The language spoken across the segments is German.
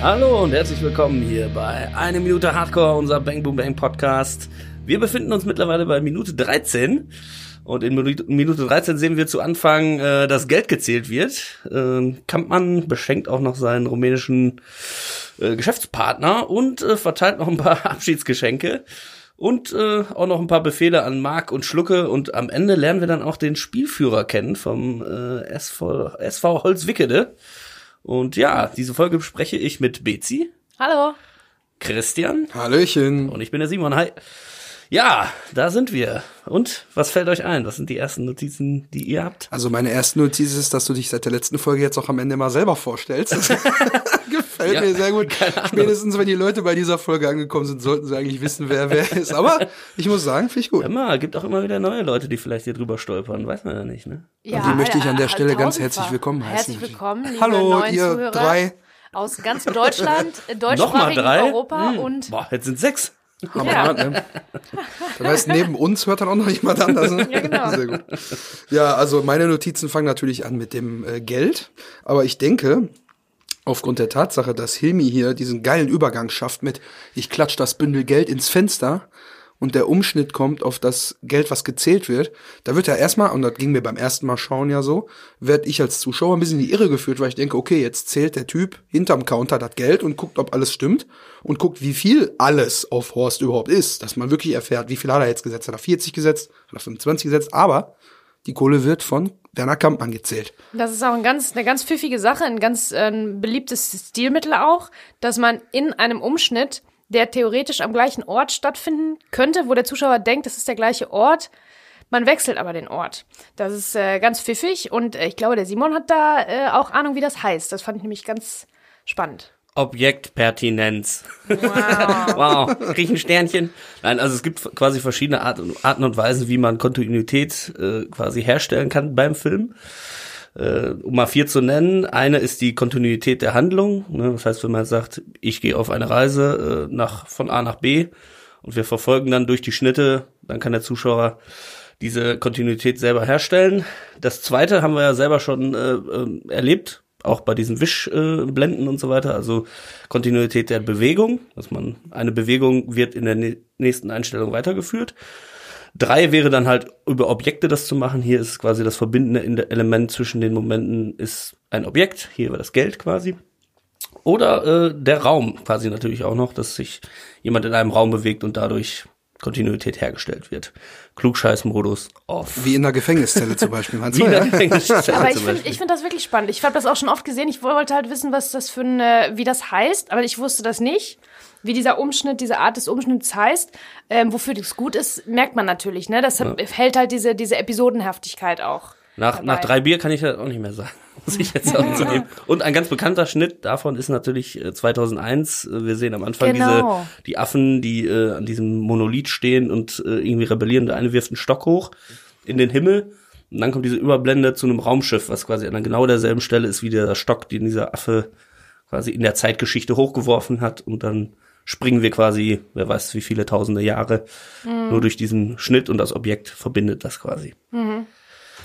Hallo und herzlich willkommen hier bei Eine Minute Hardcore, unser Bang Boom Bang Podcast. Wir befinden uns mittlerweile bei Minute 13 und in Minute 13 sehen wir zu Anfang, äh, dass Geld gezählt wird. Äh, Kampmann beschenkt auch noch seinen rumänischen äh, Geschäftspartner und äh, verteilt noch ein paar Abschiedsgeschenke und äh, auch noch ein paar Befehle an Mark und Schlucke und am Ende lernen wir dann auch den Spielführer kennen vom äh, SV, SV Holzwickede. Und ja, diese Folge bespreche ich mit Bezi, Hallo. Christian Hallöchen. und ich bin der Simon. Hi. Ja, da sind wir. Und was fällt euch ein? Was sind die ersten Notizen, die ihr habt? Also meine erste Notiz ist, dass du dich seit der letzten Folge jetzt auch am Ende mal selber vorstellst. Gefällt Ja, mir sehr gut. Spätestens wenn die Leute bei dieser Folge angekommen sind, sollten sie eigentlich wissen, wer wer ist. Aber ich muss sagen, finde ich gut. Immer, gibt auch immer wieder neue Leute, die vielleicht hier drüber stolpern. Weiß man ja nicht, ne? Ja, die möchte ich an der äh, Stelle ganz herzlich willkommen heißen. Herzlich willkommen, liebe Hallo, neuen ihr Zuhörer drei. aus ganz Deutschland, äh, Nochmal deutschsprachigen drei? Europa Hm. und Boah, jetzt sind sechs. Hammer, ne? Das heißt, neben uns hört dann auch noch jemand anders. Ne? Ja, genau. Sehr gut. Ja, also meine Notizen fangen natürlich an mit dem äh, Geld. Aber ich denke, aufgrund der Tatsache, dass Hilmi hier diesen geilen Übergang schafft mit, ich klatsch das Bündel Geld ins Fenster und der Umschnitt kommt auf das Geld, was gezählt wird, da wird er erstmal, und das ging mir beim ersten Mal schauen ja so, werd ich als Zuschauer ein bisschen in die Irre geführt, weil ich denke, okay, jetzt zählt der Typ hinterm Counter das Geld und guckt, ob alles stimmt und guckt, wie viel alles auf Horst überhaupt ist, dass man wirklich erfährt, wie viel hat er jetzt gesetzt, hat er 40 gesetzt, hat er 25 gesetzt, aber die Kohle wird von Werner Kampmann gezählt. das ist auch ein ganz, eine ganz pfiffige Sache, ein ganz äh, beliebtes Stilmittel auch, dass man in einem Umschnitt, der theoretisch am gleichen Ort stattfinden könnte, wo der Zuschauer denkt, das ist der gleiche Ort, man wechselt aber den Ort. Das ist äh, ganz pfiffig und äh, ich glaube, der Simon hat da äh, auch Ahnung, wie das heißt. Das fand ich nämlich ganz spannend. Objektpertinenz. wow, krieg ich ein Sternchen. Nein, also es gibt quasi verschiedene Arten, Arten und Weisen, wie man Kontinuität äh, quasi herstellen kann beim Film. Äh, um mal vier zu nennen, eine ist die Kontinuität der Handlung. Ne? Das heißt, wenn man sagt, ich gehe auf eine Reise äh, nach von A nach B und wir verfolgen dann durch die Schnitte, dann kann der Zuschauer diese Kontinuität selber herstellen. Das zweite haben wir ja selber schon äh, ähm, erlebt, auch bei diesen Wischblenden äh, und so weiter. Also Kontinuität der Bewegung, dass man eine Bewegung wird in der nä- nächsten Einstellung weitergeführt. Drei wäre dann halt über Objekte das zu machen. Hier ist quasi das verbindende in- Element zwischen den Momenten ist ein Objekt. Hier war das Geld quasi. Oder äh, der Raum quasi natürlich auch noch, dass sich jemand in einem Raum bewegt und dadurch Kontinuität hergestellt wird. Klugscheißmodus off. Wie in der Gefängniszelle zum Beispiel. Meinst Wie in der ja? Gefängnisstelle Aber ich finde ich find das wirklich spannend. Ich habe das auch schon oft gesehen. Ich wollte halt wissen, was das für ein, äh, wie das heißt, aber ich wusste das nicht. Wie dieser Umschnitt, diese Art des Umschnitts heißt, ähm, wofür das gut ist, merkt man natürlich. Ne? Das hält halt diese, diese Episodenhaftigkeit auch. Nach, dabei. nach drei Bier kann ich das auch nicht mehr sagen. Muss ich jetzt auch zugeben. Und ein ganz bekannter Schnitt davon ist natürlich äh, 2001. Äh, Wir sehen am Anfang Genau. diese, die Affen, die äh, an diesem Monolith stehen und äh, irgendwie rebellieren. Der eine wirft einen Stock hoch in den Himmel. Und dann kommt diese Überblende zu einem Raumschiff, was quasi an genau derselben Stelle ist wie der Stock, den dieser Affe quasi in der Zeitgeschichte hochgeworfen hat. Und dann springen wir quasi, wer weiß wie viele tausende Jahre, Mhm. nur durch diesen Schnitt und das Objekt verbindet das quasi.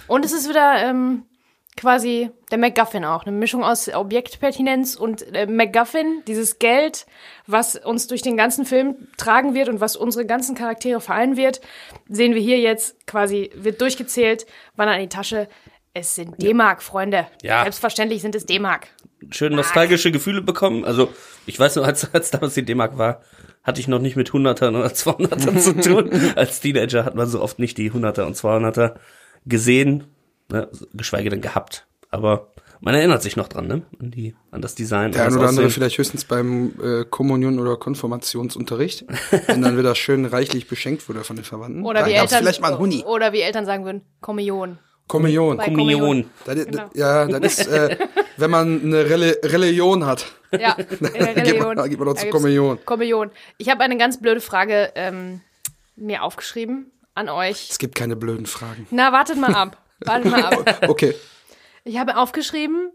Und es ist wieder ähm, quasi der MacGuffin auch. Eine Mischung aus Objektpertinenz und äh, MacGuffin, dieses Geld, was uns durch den ganzen Film tragen wird und was unsere ganzen Charaktere vereinen wird, sehen wir hier jetzt quasi, wird durchgezählt, wandert in die Tasche. Es sind D-Mark, Freunde. Ja. Selbstverständlich sind es D-Mark. schön nostalgische Gefühle bekommen. Also ich weiß noch, als, als damals die D-Mark war, hatte ich noch nicht mit Hundertern oder Zweihundertern zu tun. Als Teenager hat man so oft nicht die Hunderter und Zweihunderter gesehen, ne, geschweige denn gehabt. Aber man erinnert sich noch dran, ne? An die, an das Design. Der an ein das oder andere vielleicht höchstens beim äh, Kommunion- oder Konfirmationsunterricht, wenn dann wieder schön reichlich beschenkt wurde von den Verwandten. Oder wie Eltern, vielleicht mal ein Huni. oder wie Eltern sagen würden, Kommunion. Kommunion. Bei Kommunion. Das, ist- Genau. Ja, das ist, äh, wenn man eine Reli Religion hat. Ja, der Geht Religion. man- geht man doch gibt's Kommunion. Kommunion. Ich habe eine ganz blöde Frage ähm, mir aufgeschrieben an euch. Es gibt keine blöden Fragen. Na, wartet mal ab. Wartet mal ab. Okay. Ich habe aufgeschrieben,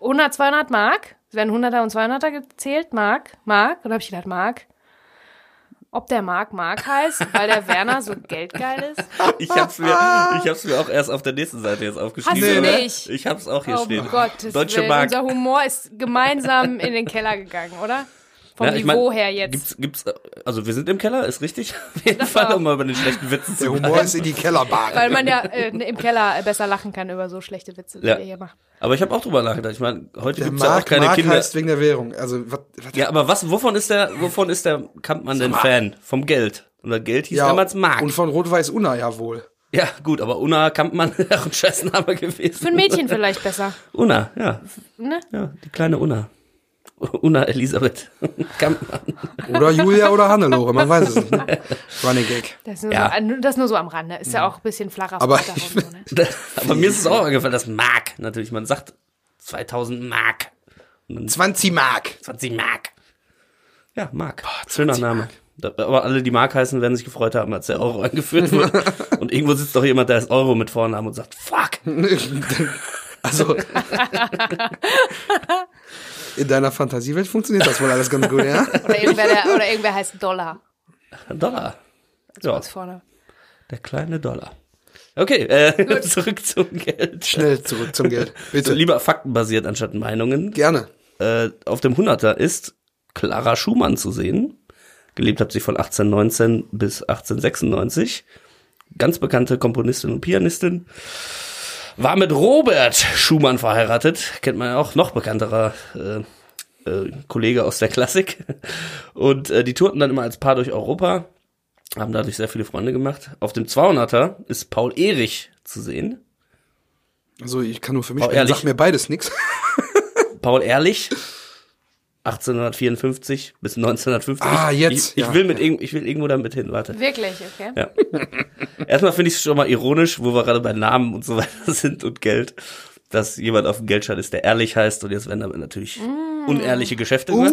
100, 200 Mark. Es werden 100er und 200er gezählt. Mark, Mark. Und dann habe ich gedacht, Mark. ob der Mark Mark heißt, weil der Werner so geldgeil ist? Ich hab's mir, ich hab's mir auch erst auf der nächsten Seite jetzt aufgeschrieben. Hast du aber nicht? Ich hab's auch hier Oh stehen. Gottes Deutsche Willen, Mark. unser Humor ist gemeinsam in den Keller gegangen, oder? Vom Ja, ich mein, Niveau her jetzt. Gibt's, gibt's, also wir sind im Keller, ist richtig? Auf jeden Das Fall, um mal über den schlechten Witzen zu Der Humor bleiben. ist in die Kellerbar. Weil man ja äh, im Keller äh, besser lachen kann über so schlechte Witze, die Ja. ihr hier macht. Aber ich habe auch drüber nachgedacht. Ich meine, heute Der gibt's ja auch keine Mark Kinder. heißt wegen der Währung. Also, was, was, Ja, aber was, wovon ist der, wovon ist der Kampmann denn Fan? Vom Geld. Oder Geld hieß damals Mark. Und von Rot-Weiß Unna ja wohl. Ja, gut, aber Una Kampmann wäre auch ein Scheißname gewesen. Für ein Mädchen vielleicht besser. Una, ja. Ne? Ja, die kleine Una. Una Elisabeth Kampmann. Oder Julia oder Hannelore, man weiß es nicht. Ne? Running Gag. Das ist, nur Ja. so, das nur so am Rande. Ist ja auch ein bisschen flacher Aber Vordergrund, so, ne? aber mir ist es auch aufgefallen, das Mark. Natürlich, man sagt 2000 Mark. 20 Mark. 20 Mark. Ja, Mark. Schöner Name. Da- Aber alle, die Mark heißen, werden sich gefreut haben, als der Euro eingeführt wurde. und irgendwo sitzt doch jemand, der ist Euro mit Vornamen und sagt, fuck. Also. In deiner Fantasiewelt funktioniert das wohl alles ganz gut, ja? Oder irgendwer, der, oder irgendwer heißt Dollar. Dollar. Ja, Ganz vorne. der kleine Dollar. Okay, äh, zurück zum Geld. Schnell zurück zum Geld. Bitte. Lieber faktenbasiert anstatt Meinungen. Gerne. Äh, auf dem 100er ist Clara Schumann zu sehen. Gelebt hat sie von 1819 bis 1896. Ganz bekannte Komponistin und Pianistin. War mit Robert Schumann verheiratet. Kennt man ja auch noch bekannterer äh, äh, Kollege aus der Klassik. Und äh, die tourten dann immer als Paar durch Europa. Haben dadurch sehr viele Freunde gemacht. Auf dem 200er ist Paul Erich zu sehen. Also, ich kann nur für mich ehrlich? Sag mir beides nix. Paul Ehrlich, 1854 bis 1950. Ah, jetzt, Ich, ich ja. will mit irgend, ich will irgendwo damit hin, warte. Wirklich, okay. Ja. Erstmal finde ich es schon mal ironisch, wo wir gerade bei Namen und so weiter sind und Geld, dass jemand auf dem Geldschein ist, der ehrlich heißt und jetzt werden damit natürlich Mm. unehrliche Geschäfte gemacht.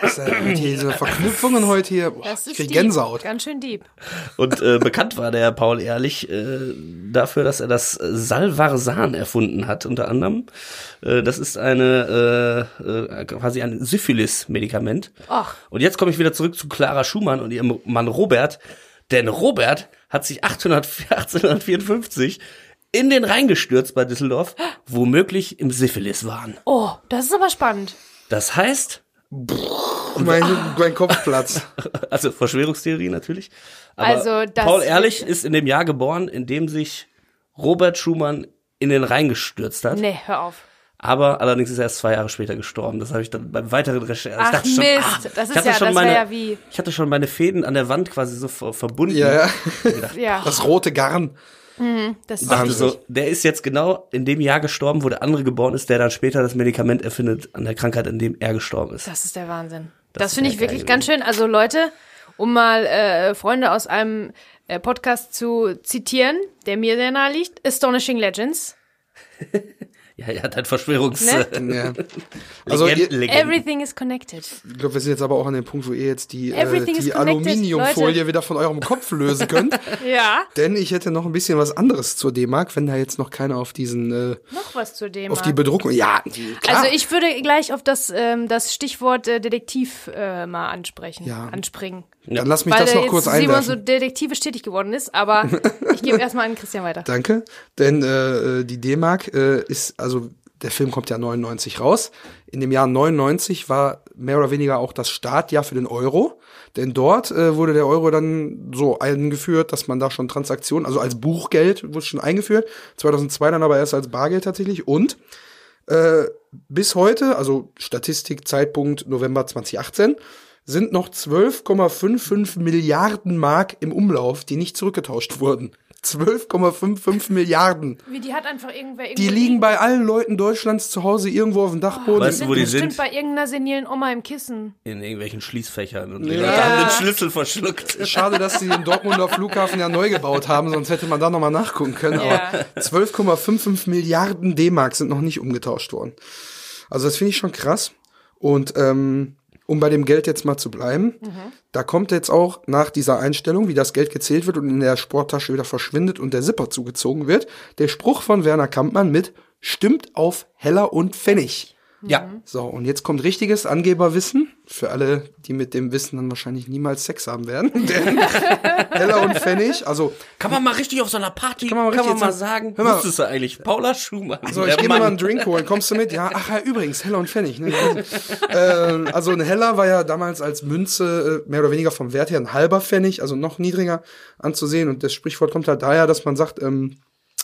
Das ist ja diese Verknüpfungen heute hier. Boah, Das ist krieg. Gänsehaut. Ganz schön deep. Und äh, bekannt war der Paul Ehrlich äh, dafür, dass er das Salvarsan erfunden hat, unter anderem. Äh, das ist eine äh, äh, quasi ein Syphilis-Medikament. Ach. Und jetzt komme ich wieder zurück zu Clara Schumann und ihrem Mann Robert. Denn Robert hat sich 800, 1854 in den Rhein gestürzt bei Düsseldorf, womöglich im Syphilis waren. Oh, das ist aber spannend. Das heißt, Mein, mein Kopfplatz. also Verschwörungstheorie natürlich. Aber Also, das- Paul Ehrlich ist in dem Jahr geboren, in dem sich Robert Schumann in den Rhein gestürzt hat. Nee, hör auf. Aber allerdings ist er erst zwei Jahre später gestorben. Das habe ich dann beim weiteren Recherche. Ach, ich dachte schon, Mist. ah, Das ist ja- schon das meine, ja wie- Ich hatte schon meine Fäden an der Wand quasi so ver verbunden. Ja, ja. Ja, Das rote Garn. Das ist Wahnsinn. so, der ist jetzt genau in dem Jahr gestorben, wo der andere geboren ist, der dann später das Medikament erfindet an der Krankheit, in dem er gestorben ist. Das ist der Wahnsinn. Das Das, finde ich wirklich ganz schön. Also Leute, um mal äh, Freunde aus einem äh, Podcast zu zitieren, der mir sehr nahe liegt, Astonishing Legends. Ja, er hat halt Verschwörungs... Ne? Ja. Also, Legenden. Everything is connected. ich glaube, wir sind jetzt aber auch an dem Punkt, wo ihr jetzt die, äh, die Aluminiumfolie Leute. wieder von eurem Kopf lösen könnt. Ja. Denn ich hätte noch ein bisschen was anderes zur D-Mark, wenn da jetzt noch keiner auf diesen, äh, Noch was zu dem. auf die Bedruckung. Ja, die, klar. also ich würde gleich auf das, ähm, das Stichwort äh, Detektiv äh, mal ansprechen, Ja. anspringen. Dann lass mich Weil das äh, noch kurz Simon einwerfen. so detektivisch tätig geworden ist, aber ich gebe erstmal an Christian weiter. Danke. Denn äh, die D-Mark äh, ist, also der Film kommt ja 99 raus. In dem Jahr 99 war mehr oder weniger auch das Startjahr für den Euro. Denn dort äh, wurde der Euro dann so eingeführt, dass man da schon Transaktionen, also als Buchgeld wurde schon eingeführt. 2002 dann aber erst als Bargeld tatsächlich. Und äh, bis heute, also Statistik, Zeitpunkt November 2018, sind noch 12,55 Milliarden Mark im Umlauf, die nicht zurückgetauscht wurden. 12,55 Milliarden. Wie, die hat einfach irgendwer Die liegen bei allen Leuten Deutschlands zu Hause irgendwo auf dem Dachboden. Weißt du, wo die bestimmt sind? bei irgendeiner senilen Oma im Kissen. In irgendwelchen Schließfächern und Ja. hat den Schlüssel verschluckt. Schade, dass sie den Dortmunder Flughafen ja neu gebaut haben, sonst hätte man da nochmal nachgucken können. Ja. Aber 12,55 Milliarden D-Mark sind noch nicht umgetauscht worden. Also das finde ich schon krass. Und ähm, um bei dem Geld jetzt mal zu bleiben, da kommt jetzt auch nach dieser Einstellung, wie das Geld gezählt wird und in der Sporttasche wieder verschwindet und der Zipper zugezogen wird, der Spruch von Werner Kampmann mit stimmt auf Heller und Pfennig. Ja. So, und jetzt kommt richtiges Angeberwissen für alle, die mit dem Wissen dann wahrscheinlich niemals Sex haben werden. Denn Heller und Pfennig, also Kann man mal richtig auf so einer Party, Kann man mal richtig jetzt sagen, Hör mal. wusstest du eigentlich, Paula Schumann. So, ich gehe mal einen Drink holen. Kommst du mit? Ja, ach ja, übrigens, Heller und Pfennig. Ne? ähm, also ein Heller war ja damals als Münze äh, mehr oder weniger vom Wert her ein halber Pfennig, also noch niedriger anzusehen. Und das Sprichwort kommt halt daher, dass man sagt, ähm,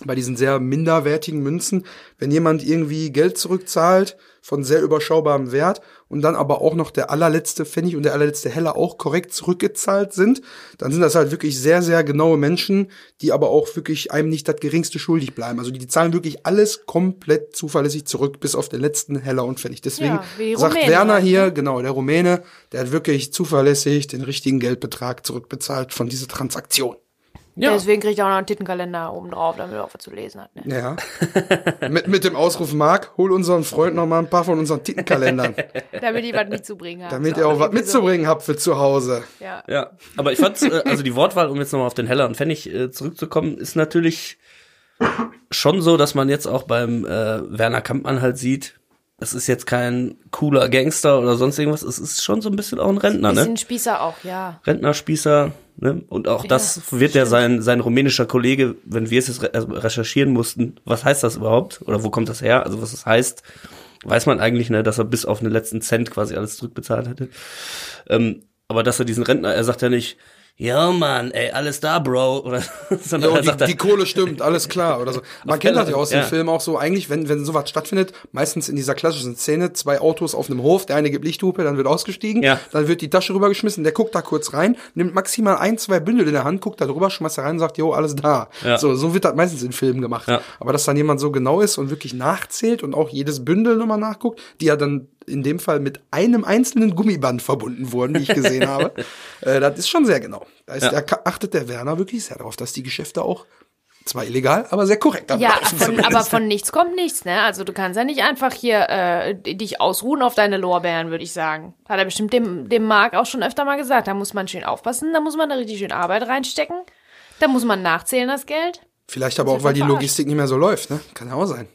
bei diesen sehr minderwertigen Münzen, wenn jemand irgendwie Geld zurückzahlt von sehr überschaubarem Wert und dann aber auch noch der allerletzte Pfennig und der allerletzte Heller auch korrekt zurückgezahlt sind, dann sind das halt wirklich sehr, sehr genaue Menschen, die aber auch wirklich einem nicht das geringste schuldig bleiben. Also die, die zahlen wirklich alles komplett zuverlässig zurück, bis auf den letzten Heller und Pfennig. Deswegen Ja, sagt Rumänen Werner halt, hier, ne? genau, der Rumäne, der hat wirklich zuverlässig den richtigen Geldbetrag zurückbezahlt von dieser Transaktion. Ja. Deswegen kriegt er auch noch einen Tittenkalender oben drauf, damit er auch was zu lesen hat. Ne? Ja. mit, mit dem Ausruf, Marc, hol unseren Freund noch mal ein paar von unseren Titelkalendern, Damit die was mitzubringen haben. damit So, ihr auch was mitzubringen habt für zu Hause. So. Ja. Ja, aber ich fand, äh, also die Wortwahl, um jetzt nochmal auf den Heller und Pfennig äh, zurückzukommen, ist natürlich schon so, dass man jetzt auch beim äh, Werner Kampmann halt sieht, es ist jetzt kein cooler Gangster oder sonst irgendwas, es ist schon so ein bisschen auch ein Rentner, ne? Bisschen Spießer auch, ja. Rentnerspießer, ne? Und auch das wird ja sein, sein rumänischer Kollege, wenn wir es jetzt also recherchieren mussten, was heißt das überhaupt? Oder wo kommt das her? Also was das heißt, weiß man eigentlich, ne, dass er bis auf den letzten Cent quasi alles zurückbezahlt hätte. Ähm, aber dass er diesen Rentner, er sagt ja nicht, ja Mann, ey, alles da, Bro, oder, sondern er die, die Kohle stimmt, alles klar oder so. Man kennt das ja aus ja. den Filmen auch so. Eigentlich, wenn, wenn sowas stattfindet, meistens in dieser klassischen Szene, zwei Autos auf einem Hof, der eine gibt Lichthupe, dann wird ausgestiegen, Ja. dann wird die Tasche rübergeschmissen, der guckt da kurz rein, nimmt maximal ein, zwei Bündel in der Hand, guckt da drüber, schmeißt da rein und sagt, jo, alles da. Ja. So, so wird das meistens in Filmen gemacht. Ja. Aber dass dann jemand so genau ist und wirklich nachzählt und auch jedes Bündel nochmal nachguckt, die ja dann in dem Fall mit einem einzelnen Gummiband verbunden wurden, wie ich gesehen habe, äh, das ist schon sehr genau. Da ist, Ja. da achtet der Werner wirklich sehr darauf, dass die Geschäfte auch zwar illegal, aber sehr korrekt Ja, von, aber von nichts kommt nichts, ne? Also du kannst ja nicht einfach hier äh, dich ausruhen auf deine Lorbeeren, würde ich sagen. Hat er bestimmt dem, dem Marc auch schon öfter mal gesagt. Da muss man schön aufpassen, da muss man da richtig schön Arbeit reinstecken. Da muss man nachzählen, das Geld. Vielleicht aber auch, weil die. Logistik nicht mehr so läuft, ne? Kann ja auch sein.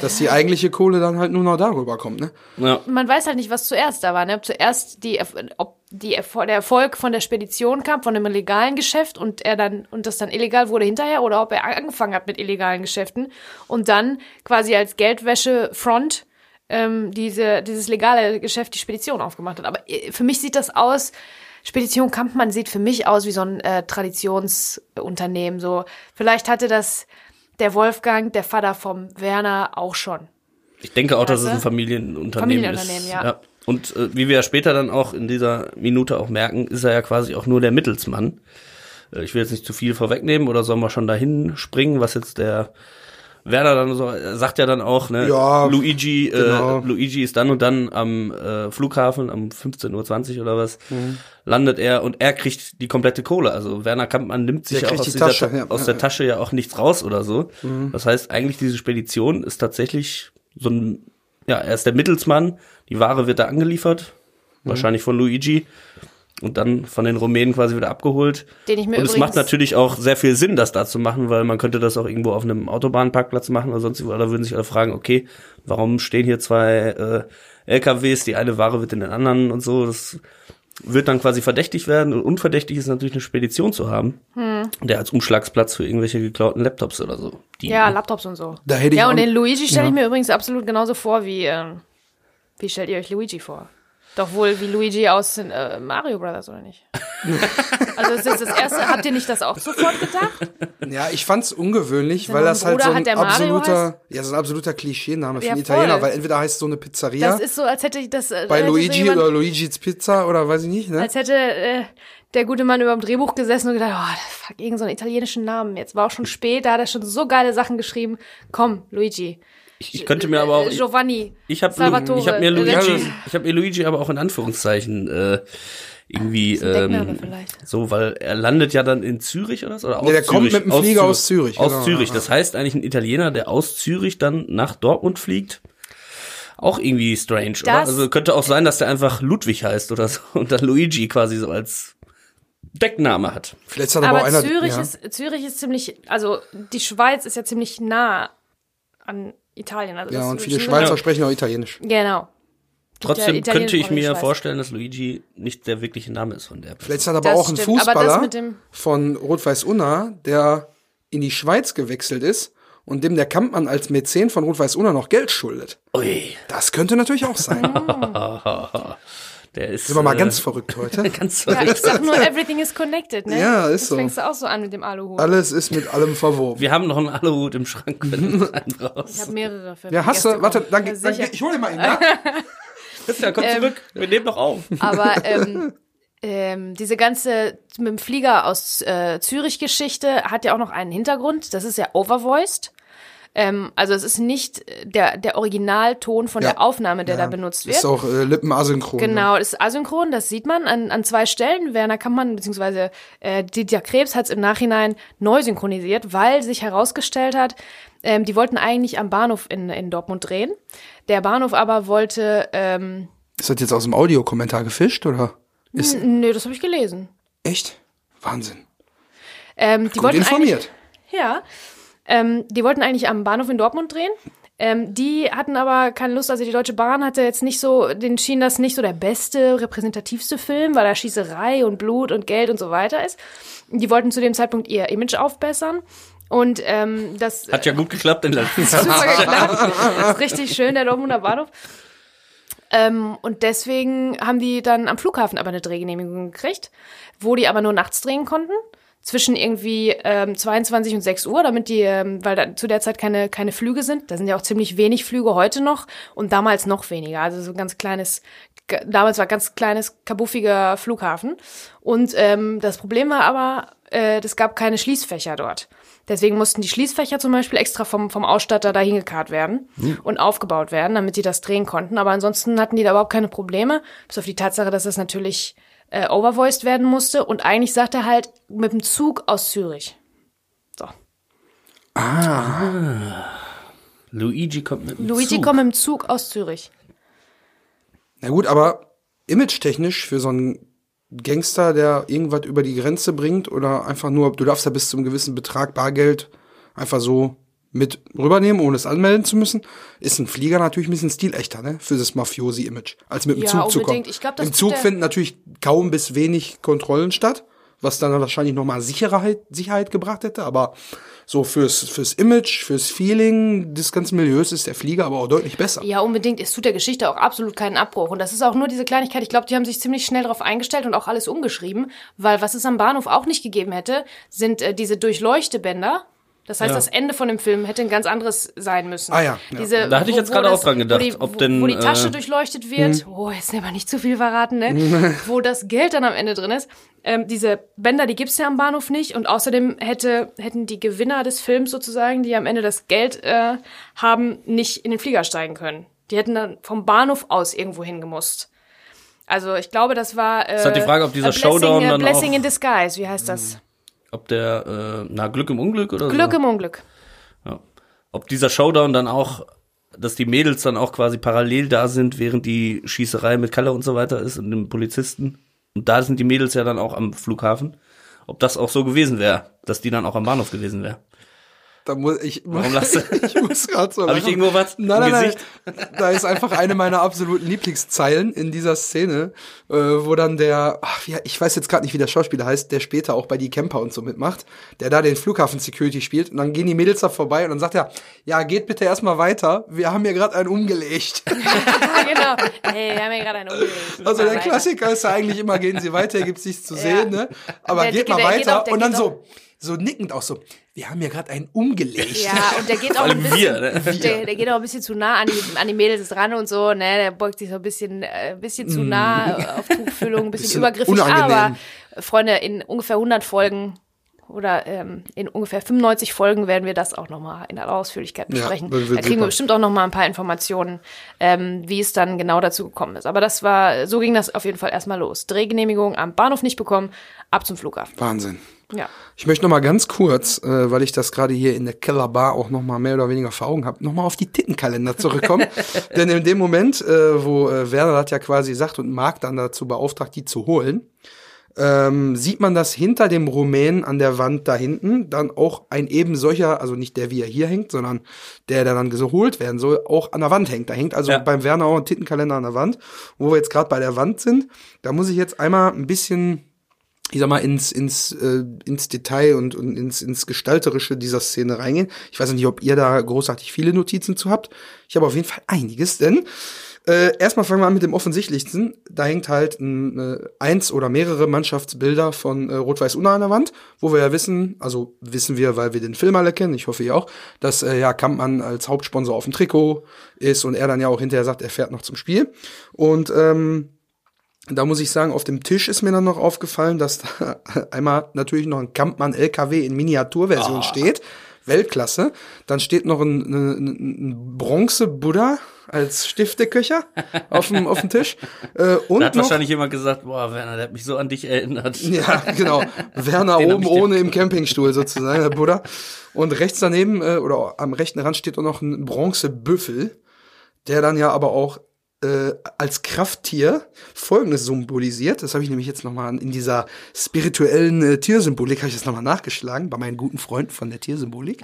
Dass die eigentliche Kohle dann halt nur noch darüber kommt, ne? ja, Man weiß halt nicht, was zuerst da war, ne? Ob zuerst die, ob die, Erfol- der Erfolg von der Spedition kam, von dem illegalen Geschäft und er dann, und das dann illegal wurde hinterher oder ob er angefangen hat mit illegalen Geschäften und dann quasi als Geldwäsche-Front ähm, diese, dieses legale Geschäft die Spedition aufgemacht hat. Aber äh, für mich sieht das aus, Spedition Kampmann sieht für mich aus wie so ein äh, Traditionsunternehmen. So, vielleicht hatte das der Wolfgang, der Vater vom Werner, auch schon. ich denke auch, dass es ein Familienunternehmen, Familienunternehmen, ist. ja. Und äh, wie wir ja später dann auch in dieser Minute auch merken, ist er ja quasi auch nur der Mittelsmann. Äh, ich will jetzt nicht zu viel vorwegnehmen oder sollen wir schon dahin springen, was jetzt der Werner dann so, er sagt ja dann auch, ne, Ja, Luigi, genau. äh, Luigi ist dann und dann am äh, Flughafen um 15.20 Uhr oder was, Mhm. landet er und er kriegt die komplette Kohle. Also Werner Kampmann nimmt sich Der ja auch aus, die dieser, Tasche, Ta- ja, aus der. Tasche ja auch nichts raus oder so. Mhm. Das heißt, eigentlich diese Spedition ist tatsächlich so ein, ja, er ist der Mittelsmann, die Ware wird da angeliefert, Mhm. wahrscheinlich von Luigi und dann von den Rumänen quasi wieder abgeholt. Den ich mir und es macht natürlich auch sehr viel Sinn, das da zu machen, weil man könnte das auch irgendwo auf einem Autobahnparkplatz machen oder sonst wo. Da würden sich alle fragen, okay, warum stehen hier zwei äh, LKWs, die eine Ware wird in den anderen und so. Das wird dann quasi verdächtig werden und unverdächtig ist natürlich eine Spedition zu haben, Hm. der als Umschlagsplatz für irgendwelche geklauten Laptops oder so. Die, Ja, Laptops und so. Da hätte ich ja, auch- und den Luigi stelle ich Ja. mir übrigens absolut genauso vor wie, ähm, wie stellt ihr euch Luigi vor? Doch wohl wie Luigi aus äh, Mario Brothers, oder nicht? also das ist das erste, habt ihr nicht das auch sofort gedacht? Ja, ich fand's ungewöhnlich, weil das halt so ein absoluter, ja, so ein absoluter Klischeename für Ja, einen voll. Italiener, weil entweder heißt so eine Pizzeria Das ist so, als hätte ich das äh, bei hätte so Luigi jemand, oder Luigi's Pizza oder weiß ich nicht, ne? als hätte äh, der gute Mann über dem Drehbuch gesessen und gedacht, oh, fuck, irgend so einen italienischen Namen. Jetzt war auch schon spät, da hat er schon so geile Sachen geschrieben. Komm, Luigi. Ich, ich könnte mir aber auch, Äh, Giovanni. ich habe Salvatore. ich hab mir Luigi, ich habe mir Luigi aber auch in Anführungszeichen äh, irgendwie ähm, vielleicht. so, weil er landet ja dann in Zürich oder so oder aus der kommt Zürich, mit dem Flieger aus Zürich, aus genau, Zürich. ja, Das heißt eigentlich ein Italiener, der aus Zürich dann nach Dortmund fliegt. Auch irgendwie strange, oder? Das- Also könnte auch sein, dass der einfach Ludwig heißt oder so und dann Luigi quasi so als Deckname hat. Vielleicht hat aber, Aber auch einer, Zürich, ja. ist, Zürich ist ziemlich, also die Schweiz ist ja ziemlich nah an Italien. Also Ja, und viele Schweizer sprechen auch Italienisch. Genau. Trotzdem Italien- könnte ich mir vorstellen, dass Luigi nicht der wirkliche Name ist von der Person. Vielleicht ist das aber Das auch ein stimmt, Fußballer von Rot-Weiß Unna, der in die Schweiz gewechselt ist und dem der Kampmann als Mäzen von Rot-Weiß Unna noch Geld schuldet. Ui, Das könnte natürlich auch sein. der ist. Sind wir mal äh, ganz verrückt heute. ganz Ja, ich verrückt. sag nur, everything is connected, ne? Ja, ist das so. fängst du auch so an mit dem Aluhut. Alles ist mit allem verwoben. Wir haben noch einen Aluhut im Schrank, wenn du einen ich habe mehrere für Ja, hast du, warte, dann, Ja, dann, ich hole dir mal einen. Ja? Christian, komm Ähm, zurück. Wir nehmen doch auf. Aber ähm, ähm, diese ganze mit dem Flieger aus äh, Zürich-Geschichte hat ja auch noch einen Hintergrund. Das ist ja overvoiced. Ähm, also es ist nicht der, der Originalton von Ja. der Aufnahme, der Ja, da benutzt wird. Ist auch äh, Lippenasynchron. ne? Genau, das ist asynchron, das sieht man an, an zwei Stellen. Werner Kampmann bzw. Äh, Didier Krebs hat es im Nachhinein neu synchronisiert, weil sich herausgestellt hat, ähm, die wollten eigentlich am Bahnhof in, in Dortmund drehen. Der Bahnhof aber wollte, ähm, Ist das jetzt aus dem Audiokommentar gefischt oder? Ist nö, das habe ich gelesen. echt? Wahnsinn. Ähm, die Gut wollten informiert. Ja, ähm, die wollten eigentlich am Bahnhof in Dortmund drehen. Ähm, die hatten aber keine Lust, also die Deutsche Bahn hatte jetzt nicht so, den schien das nicht so der beste, repräsentativste Film, weil da Schießerei und Blut und Geld und so weiter ist. Die wollten zu dem Zeitpunkt ihr Image aufbessern. Und ähm, das Hat ja gut geklappt in letzter Zeit. super geklappt. Das ist richtig schön, der Dortmunder Bahnhof. Ähm, und deswegen haben die dann am Flughafen aber eine Drehgenehmigung gekriegt, wo die aber nur nachts drehen konnten. Zwischen irgendwie ähm, 22 und 6 Uhr, damit die, ähm, weil da zu der Zeit keine, keine Flüge sind. Da sind ja auch ziemlich wenig Flüge heute noch und damals noch weniger. Also so ein ganz kleines, damals war ganz kleines, kabuffiger Flughafen. Und ähm, das Problem war aber, äh, es gab keine Schließfächer dort. Deswegen mussten die Schließfächer zum Beispiel extra vom, vom Ausstatter dahin gekarrt werden und aufgebaut werden, damit die das drehen konnten. Aber ansonsten hatten die da überhaupt keine Probleme, bis auf die Tatsache, dass das natürlich äh, overvoiced werden musste. Und eigentlich sagt er halt mit dem Zug aus Zürich. So. Luigi kommt mit dem Luigi Zug. kommt mit dem Zug aus Zürich. Na gut, aber image-technisch für so einen Gangster, der irgendwas über die Grenze bringt oder einfach nur, du darfst ja bis zum gewissen Betrag Bargeld einfach so mit rübernehmen, ohne es anmelden zu müssen, ist ein Flieger natürlich ein bisschen stilechter, ne, für das Mafiosi-Image, als mit dem Ja, Zug zu kommen. unbedingt. Ich glaub, das Im Zug finden natürlich kaum bis wenig Kontrollen statt, was dann wahrscheinlich nochmal Sicherheit, Sicherheit gebracht hätte, aber so fürs, fürs Image, fürs Feeling des ganzen Milieus ist der Flieger aber auch deutlich besser. Ja, unbedingt. Es tut der Geschichte auch absolut keinen Abbruch. Und das ist auch nur diese Kleinigkeit. Ich glaube, die haben sich ziemlich schnell darauf eingestellt und auch alles umgeschrieben, weil was es am Bahnhof auch nicht gegeben hätte, sind äh, diese Durchleuchtebänder. Das heißt, Ja. das Ende von dem Film hätte ein ganz anderes sein müssen. Ah ja, ja. Diese, Da hatte ich jetzt wo gerade das- auch dran gedacht, wo die, ob denn, wo die Tasche äh, durchleuchtet wird. Oh, jetzt aber nicht zu viel verraten, ne? wo das Geld dann am Ende drin ist. Ähm, diese Bänder, die gibt's ja am Bahnhof nicht. Und außerdem hätte, hätten die Gewinner des Films sozusagen, die am Ende das Geld äh, haben, nicht in den Flieger steigen können. Die hätten dann vom Bahnhof aus irgendwo hingemusst. Also ich glaube, das war äh, Ist halt die Frage, ob dieser blessing, Showdown dann Blessing auch- in Disguise, wie heißt das? Ob der, äh, na, Glück im Unglück oder Glück so? im Unglück. Ja. Ob dieser Showdown dann auch, dass die Mädels dann auch quasi parallel da sind, während die Schießerei mit Kalle und so weiter ist und dem Polizisten. Und da sind die Mädels ja dann auch am Flughafen. Ob das auch so gewesen wäre, dass die dann auch am Bahnhof gewesen wäre. Da muss ich, Warum lachst du? ich muss gerade so Hab ich irgendwo was Nein, nein, nein. Da ist einfach eine meiner absoluten Lieblingszeilen in dieser Szene, äh, wo dann der, ach, ja, ich weiß jetzt gerade nicht, wie der Schauspieler heißt, der später auch bei die Camper und so mitmacht, der da den Flughafen Security spielt und dann gehen die Mädels da vorbei und dann sagt er, ja, geht bitte erstmal weiter, wir haben hier gerade einen umgelegt. Genau. Hey, wir haben ja gerade einen umgelegt. Also der Weiter. Klassiker ist ja eigentlich immer, gehen Sie weiter, hier gibt's nichts zu sehen, ne? Aber Der- geht der- mal der geht weiter auch- und dann so, so nickend auch so, wir haben hier gerade einen umgelegt. Ja, und der geht auch ein bisschen, wir, ne? der, der geht auch ein bisschen zu nah an die, an die Mädels dran und so, ne, der beugt sich so ein bisschen, äh, ein bisschen zu nah auf Tuchfühlung, ein bisschen, Bisschen übergriffig, unangenehm. aber äh, Freunde, in ungefähr 100 Folgen oder ähm, in ungefähr 95 Folgen werden wir das auch nochmal in aller Ausführlichkeit Ja, besprechen. wird da kriegen super. wir bestimmt auch nochmal ein paar Informationen, ähm, wie es dann genau dazu gekommen ist. Aber das war, so ging das auf jeden Fall erstmal los. Drehgenehmigung am Bahnhof nicht bekommen, ab zum Flughafen. Wahnsinn. Ja. Ich möchte noch mal ganz kurz, äh, weil ich das gerade hier in der Kellerbar auch noch mal mehr oder weniger vor Augen habe, noch mal auf die Tittenkalender zurückkommen. Denn in dem Moment, äh, wo äh, Werner das ja quasi sagt und Marc dann dazu beauftragt, die zu holen, ähm, sieht man, dass hinter dem Rumänen an der Wand da hinten dann auch ein eben solcher, also nicht der, wie er hier hängt, sondern der, der dann geholt werden soll, auch an der Wand hängt. Da hängt also Ja. beim Werner auch ein Tittenkalender an der Wand. Wo wir jetzt gerade bei der Wand sind, da muss ich jetzt einmal ein bisschen ich sag mal, ins, ins, äh, ins Detail und, und ins, ins Gestalterische dieser Szene reingehen. Ich weiß nicht, ob ihr da großartig viele Notizen zu habt. Ich habe auf jeden Fall einiges, denn äh, erstmal fangen wir an mit dem Offensichtlichsten. Da hängt halt ein, äh, eins oder mehrere Mannschaftsbilder von äh, Rot-Weiß Unna an der Wand, wo wir ja wissen, also wissen wir, weil wir den Film alle kennen, ich hoffe ihr auch, dass äh, ja Kampmann als Hauptsponsor auf dem Trikot ist und er dann ja auch hinterher sagt, er fährt noch zum Spiel. Und ähm, da muss ich sagen, auf dem Tisch ist mir dann noch aufgefallen, dass da einmal natürlich noch ein Kampmann LKW in Miniaturversion steht. Weltklasse. Dann steht noch ein, ein, ein Bronze-Buddha als Stifteköcher auf dem, auf dem Tisch. Äh, und Da hat noch, wahrscheinlich jemand gesagt, boah, Werner, der hat mich so an dich erinnert. ja, genau. Werner Den oben ohne im Campingstuhl sozusagen, der Buddha. Und rechts daneben, äh, oder am rechten Rand steht auch noch ein Bronzebüffel, der dann ja aber auch äh, als Krafttier Folgendes symbolisiert. Das habe ich nämlich jetzt nochmal in dieser spirituellen äh, Tiersymbolik, habe ich das nochmal nachgeschlagen, bei meinen guten Freunden von der Tiersymbolik.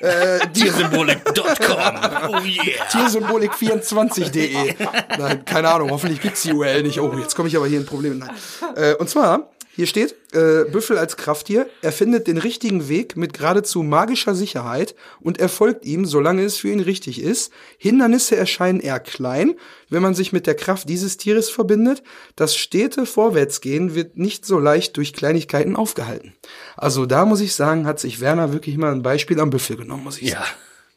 Äh, Tiersymbolik.com. Oh yeah. Tiersymbolik24.de. Nein, keine Ahnung, hoffentlich gibt's die URL nicht. Oh, jetzt komme ich aber hier in Probleme. Nein. Äh, und zwar, hier steht, äh, Büffel als Krafttier, er findet den richtigen Weg mit geradezu magischer Sicherheit und er folgt ihm, solange es für ihn richtig ist. Hindernisse erscheinen eher klein, wenn man sich mit der Kraft dieses Tieres verbindet. Das stete Vorwärtsgehen wird nicht so leicht durch Kleinigkeiten aufgehalten. Also da muss ich sagen, hat sich Werner wirklich mal ein Beispiel am Büffel genommen, muss ich Ja,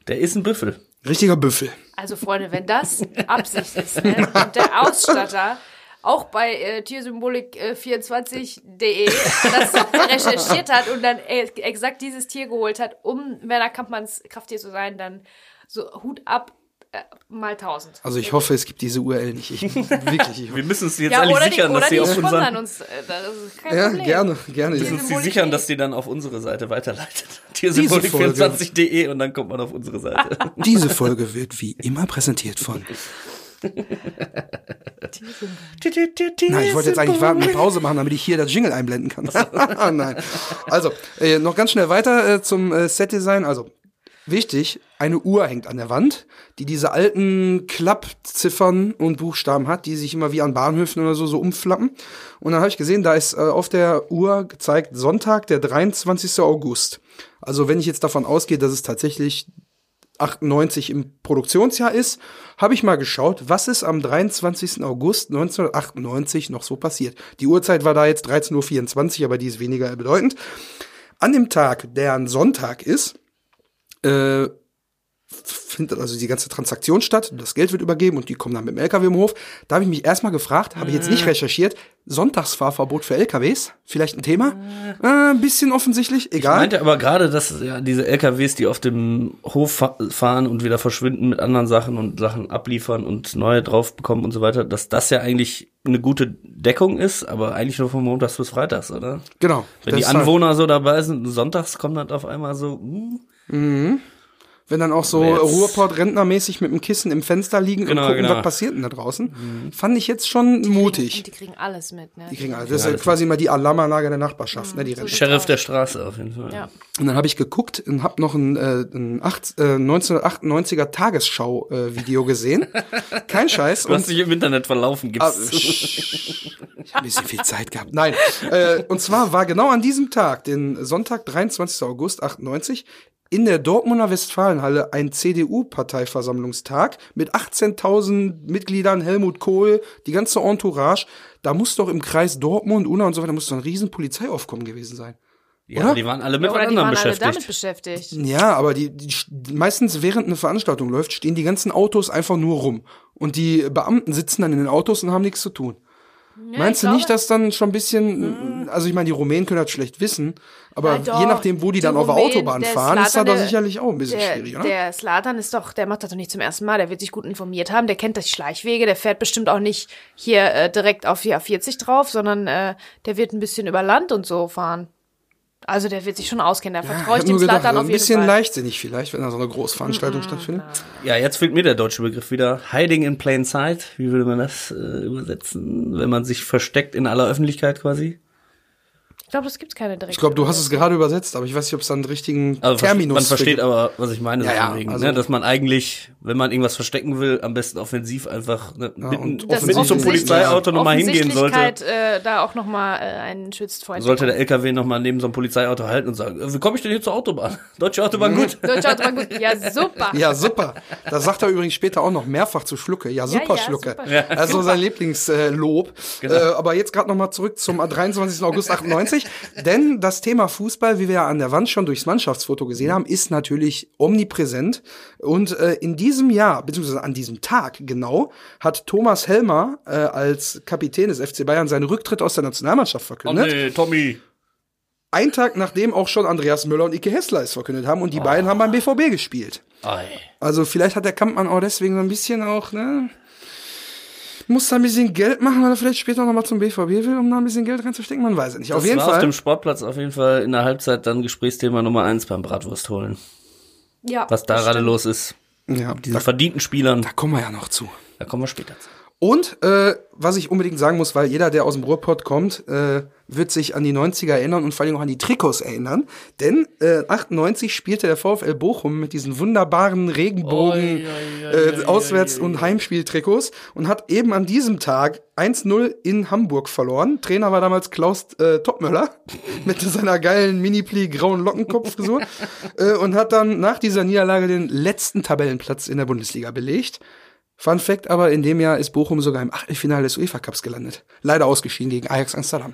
der ist ein Büffel. Richtiger Büffel. Also Freunde, wenn das Absicht ist ne? und der Ausstatter auch bei äh, tiersymbolik24.de das recherchiert hat und dann äh, exakt dieses Tier geholt hat, um Werner Kampmanns Krafttier zu sein, dann so Hut ab äh, mal tausend. Also ich hoffe, es gibt diese URL nicht. Ich, wirklich. Ich, Wir müssen uns jetzt Ja, die, sichern, oder dass die die auf unseren, uns. Äh, ja, Problem. gerne, gerne. müssen uns die Tiersymbolik sichern, dass die dann auf unsere Seite weiterleitet. Folge. Tiersymbolik24.de und dann kommt man auf unsere Seite. Diese Folge wird wie immer präsentiert von. Nein, ich wollte jetzt eigentlich warten, eine Pause machen, damit ich hier das Jingle einblenden kann. Nein. Also, äh, noch ganz schnell weiter äh, zum äh, Setdesign. Also, wichtig, eine Uhr hängt an der Wand, die diese alten Klappziffern und Buchstaben hat, die sich immer wie an Bahnhöfen oder so so umflappen. Und dann habe ich gesehen, da ist äh, auf der Uhr gezeigt Sonntag, der 23. August. Also, wenn ich jetzt davon ausgehe, dass es tatsächlich 98 im Produktionsjahr ist, habe ich mal geschaut, was ist am 23. August 1998 noch so passiert. Die Uhrzeit war da jetzt 13.24 Uhr, aber die ist weniger bedeutend. An dem Tag, der ein Sonntag ist, äh, findet also die ganze Transaktion statt, das Geld wird übergeben und die kommen dann mit dem LKW im Hof. Da habe ich mich erstmal gefragt, habe ich jetzt nicht recherchiert, Sonntagsfahrverbot für LKWs, vielleicht ein Thema? Äh, ein bisschen offensichtlich, Ich egal. meinte aber gerade, dass ja diese LKWs, die auf dem Hof fa- fahren und wieder verschwinden mit anderen Sachen und Sachen abliefern und neue drauf bekommen und so weiter, dass das ja eigentlich eine gute Deckung ist, aber eigentlich nur von Montags bis Freitags, oder? genau. Wenn die ist halt- Anwohner so dabei sind, sonntags kommt dann auf einmal so, hm, Wenn dann auch so Ruhrpott-Rentnermäßig mit dem Kissen im Fenster liegen Genau, und gucken, genau. was passiert denn da draußen. Fand ich jetzt schon mutig. Und die kriegen alles mit, ne? Die kriegen alles. Das ist ja quasi mal die Alarmanlage der Nachbarschaft, ne, die Rentner. Sheriff der Straße auf jeden Fall. Ja. Und dann habe ich geguckt und habe noch ein, äh, ein acht, äh, 1998er Tagesschau-Video gesehen. Kein Scheiß. Du hast dich im Internet verlaufen, Ah, gibt's. ich habe ein bisschen viel Zeit gehabt. Nein. Äh, und zwar war genau an diesem Tag, den Sonntag, 23. August 98, in der Dortmunder Westfalenhalle ein CDU-Parteiversammlungstag mit 18.000 Mitgliedern, Helmut Kohl, die ganze Entourage. Da muss doch im Kreis Dortmund, Unna und so weiter, muss doch ein riesen Polizeiaufkommen gewesen sein. ja, oder? die waren alle mit Oder die anderen waren alle beschäftigt. damit beschäftigt. Ja, aber die, die meistens während eine Veranstaltung läuft, stehen die ganzen Autos einfach nur rum. Und die Beamten sitzen dann in den Autos und haben nichts zu tun. Ja, Meinst du nicht, dass dann schon ein bisschen, also ich meine, die Rumänen können das schlecht wissen, aber Ja, doch. je nachdem, wo die, Die dann auf der Rumänen, Autobahn der fahren, ist das Zlatan, da der- sicherlich auch ein bisschen Der, schwierig, oder? der Slatan ist doch, der macht das doch nicht zum ersten Mal. Der wird sich gut informiert haben. Der kennt die Schleichwege. Der fährt bestimmt auch nicht hier äh, direkt auf die A40 drauf, sondern äh, der wird ein bisschen über Land und so fahren. Also der wird sich schon auskennen. Da ich vertraue ich dem gedacht, Slatan auf ein jeden bisschen Fall. leichtsinnig vielleicht, wenn da so eine Großveranstaltung stattfindet. Ja, jetzt fehlt mir der deutsche Begriff wieder. Hiding in plain sight. Wie würde man das äh, übersetzen? Wenn man sich versteckt in aller Öffentlichkeit quasi? Ich glaube, das gibt's keine direkte. Ich glaube, du hast es gerade übersetzt, aber ich weiß nicht, ob es dann einen richtigen Also Terminus man versteht aber, was ich meine, Ja, ja, wegen, also- ne, dass man eigentlich, wenn man irgendwas verstecken will, am besten offensiv einfach ne, mitten, und Das mitten zum Polizeiauto nochmal hingehen sollte. Äh, da auch nochmal äh, einen schützt vor Sollte der LKW nochmal neben so einem Polizeiauto halten und sagen, wie komme ich denn hier zur Autobahn? Deutsche Autobahn gut. Deutsche Autobahn gut. Ja, super. Ja, super. Das sagt er übrigens später auch noch mehrfach zu Schlucke. Ja, super ja, Schlucke. super. Ja. Also sein Lieblingslob. Äh, aber jetzt gerade noch mal zurück zum 23. August 98. Denn das Thema Fußball, wie wir ja an der Wand schon durchs Mannschaftsfoto gesehen haben, ist natürlich omnipräsent. Und äh, in diesem Jahr, beziehungsweise an diesem Tag genau, hat Thomas Helmer äh, als Kapitän des FC Bayern seinen Rücktritt aus der Nationalmannschaft Oh verkündet. nee, Tommy. Ein Tag nachdem auch schon Andreas Müller und Ike Hessler es verkündet haben. Und die beiden haben beim BVB gespielt. Ei. Also vielleicht hat der Kampmann auch deswegen so ein bisschen auch, ne? Muss da ein bisschen Geld machen, weil er vielleicht später noch mal zum BVB will, um da ein bisschen Geld reinzustecken, man weiß es nicht. Auf Das jeden war auf Fall. dem Sportplatz auf jeden Fall in der Halbzeit dann Gesprächsthema Nummer eins beim Bratwurst holen. Ja, Was da gerade los ist. ja, Diesen da, verdienten Spielern. da kommen wir ja noch zu. Da kommen wir später zu. Und äh, was ich unbedingt sagen muss, weil jeder, der aus dem Ruhrpott kommt, äh, wird sich an die 90er erinnern und vor allem auch an die Trikots erinnern. Denn äh, 98 spielte der VfL Bochum mit diesen wunderbaren Regenbogen äh, Auswärts- und Heimspieltrikots und hat eben an diesem Tag 1-0 in Hamburg verloren. Trainer war damals Klaus äh, Topmöller mit seiner geilen Mini-Pli grauen Lockenkopffrisur äh, und hat dann nach dieser Niederlage den letzten Tabellenplatz in der Bundesliga belegt. Fun Fact aber, in dem Jahr ist Bochum sogar im Achtelfinale des UEFA Cups gelandet. Leider ausgeschieden gegen Ajax Amsterdam.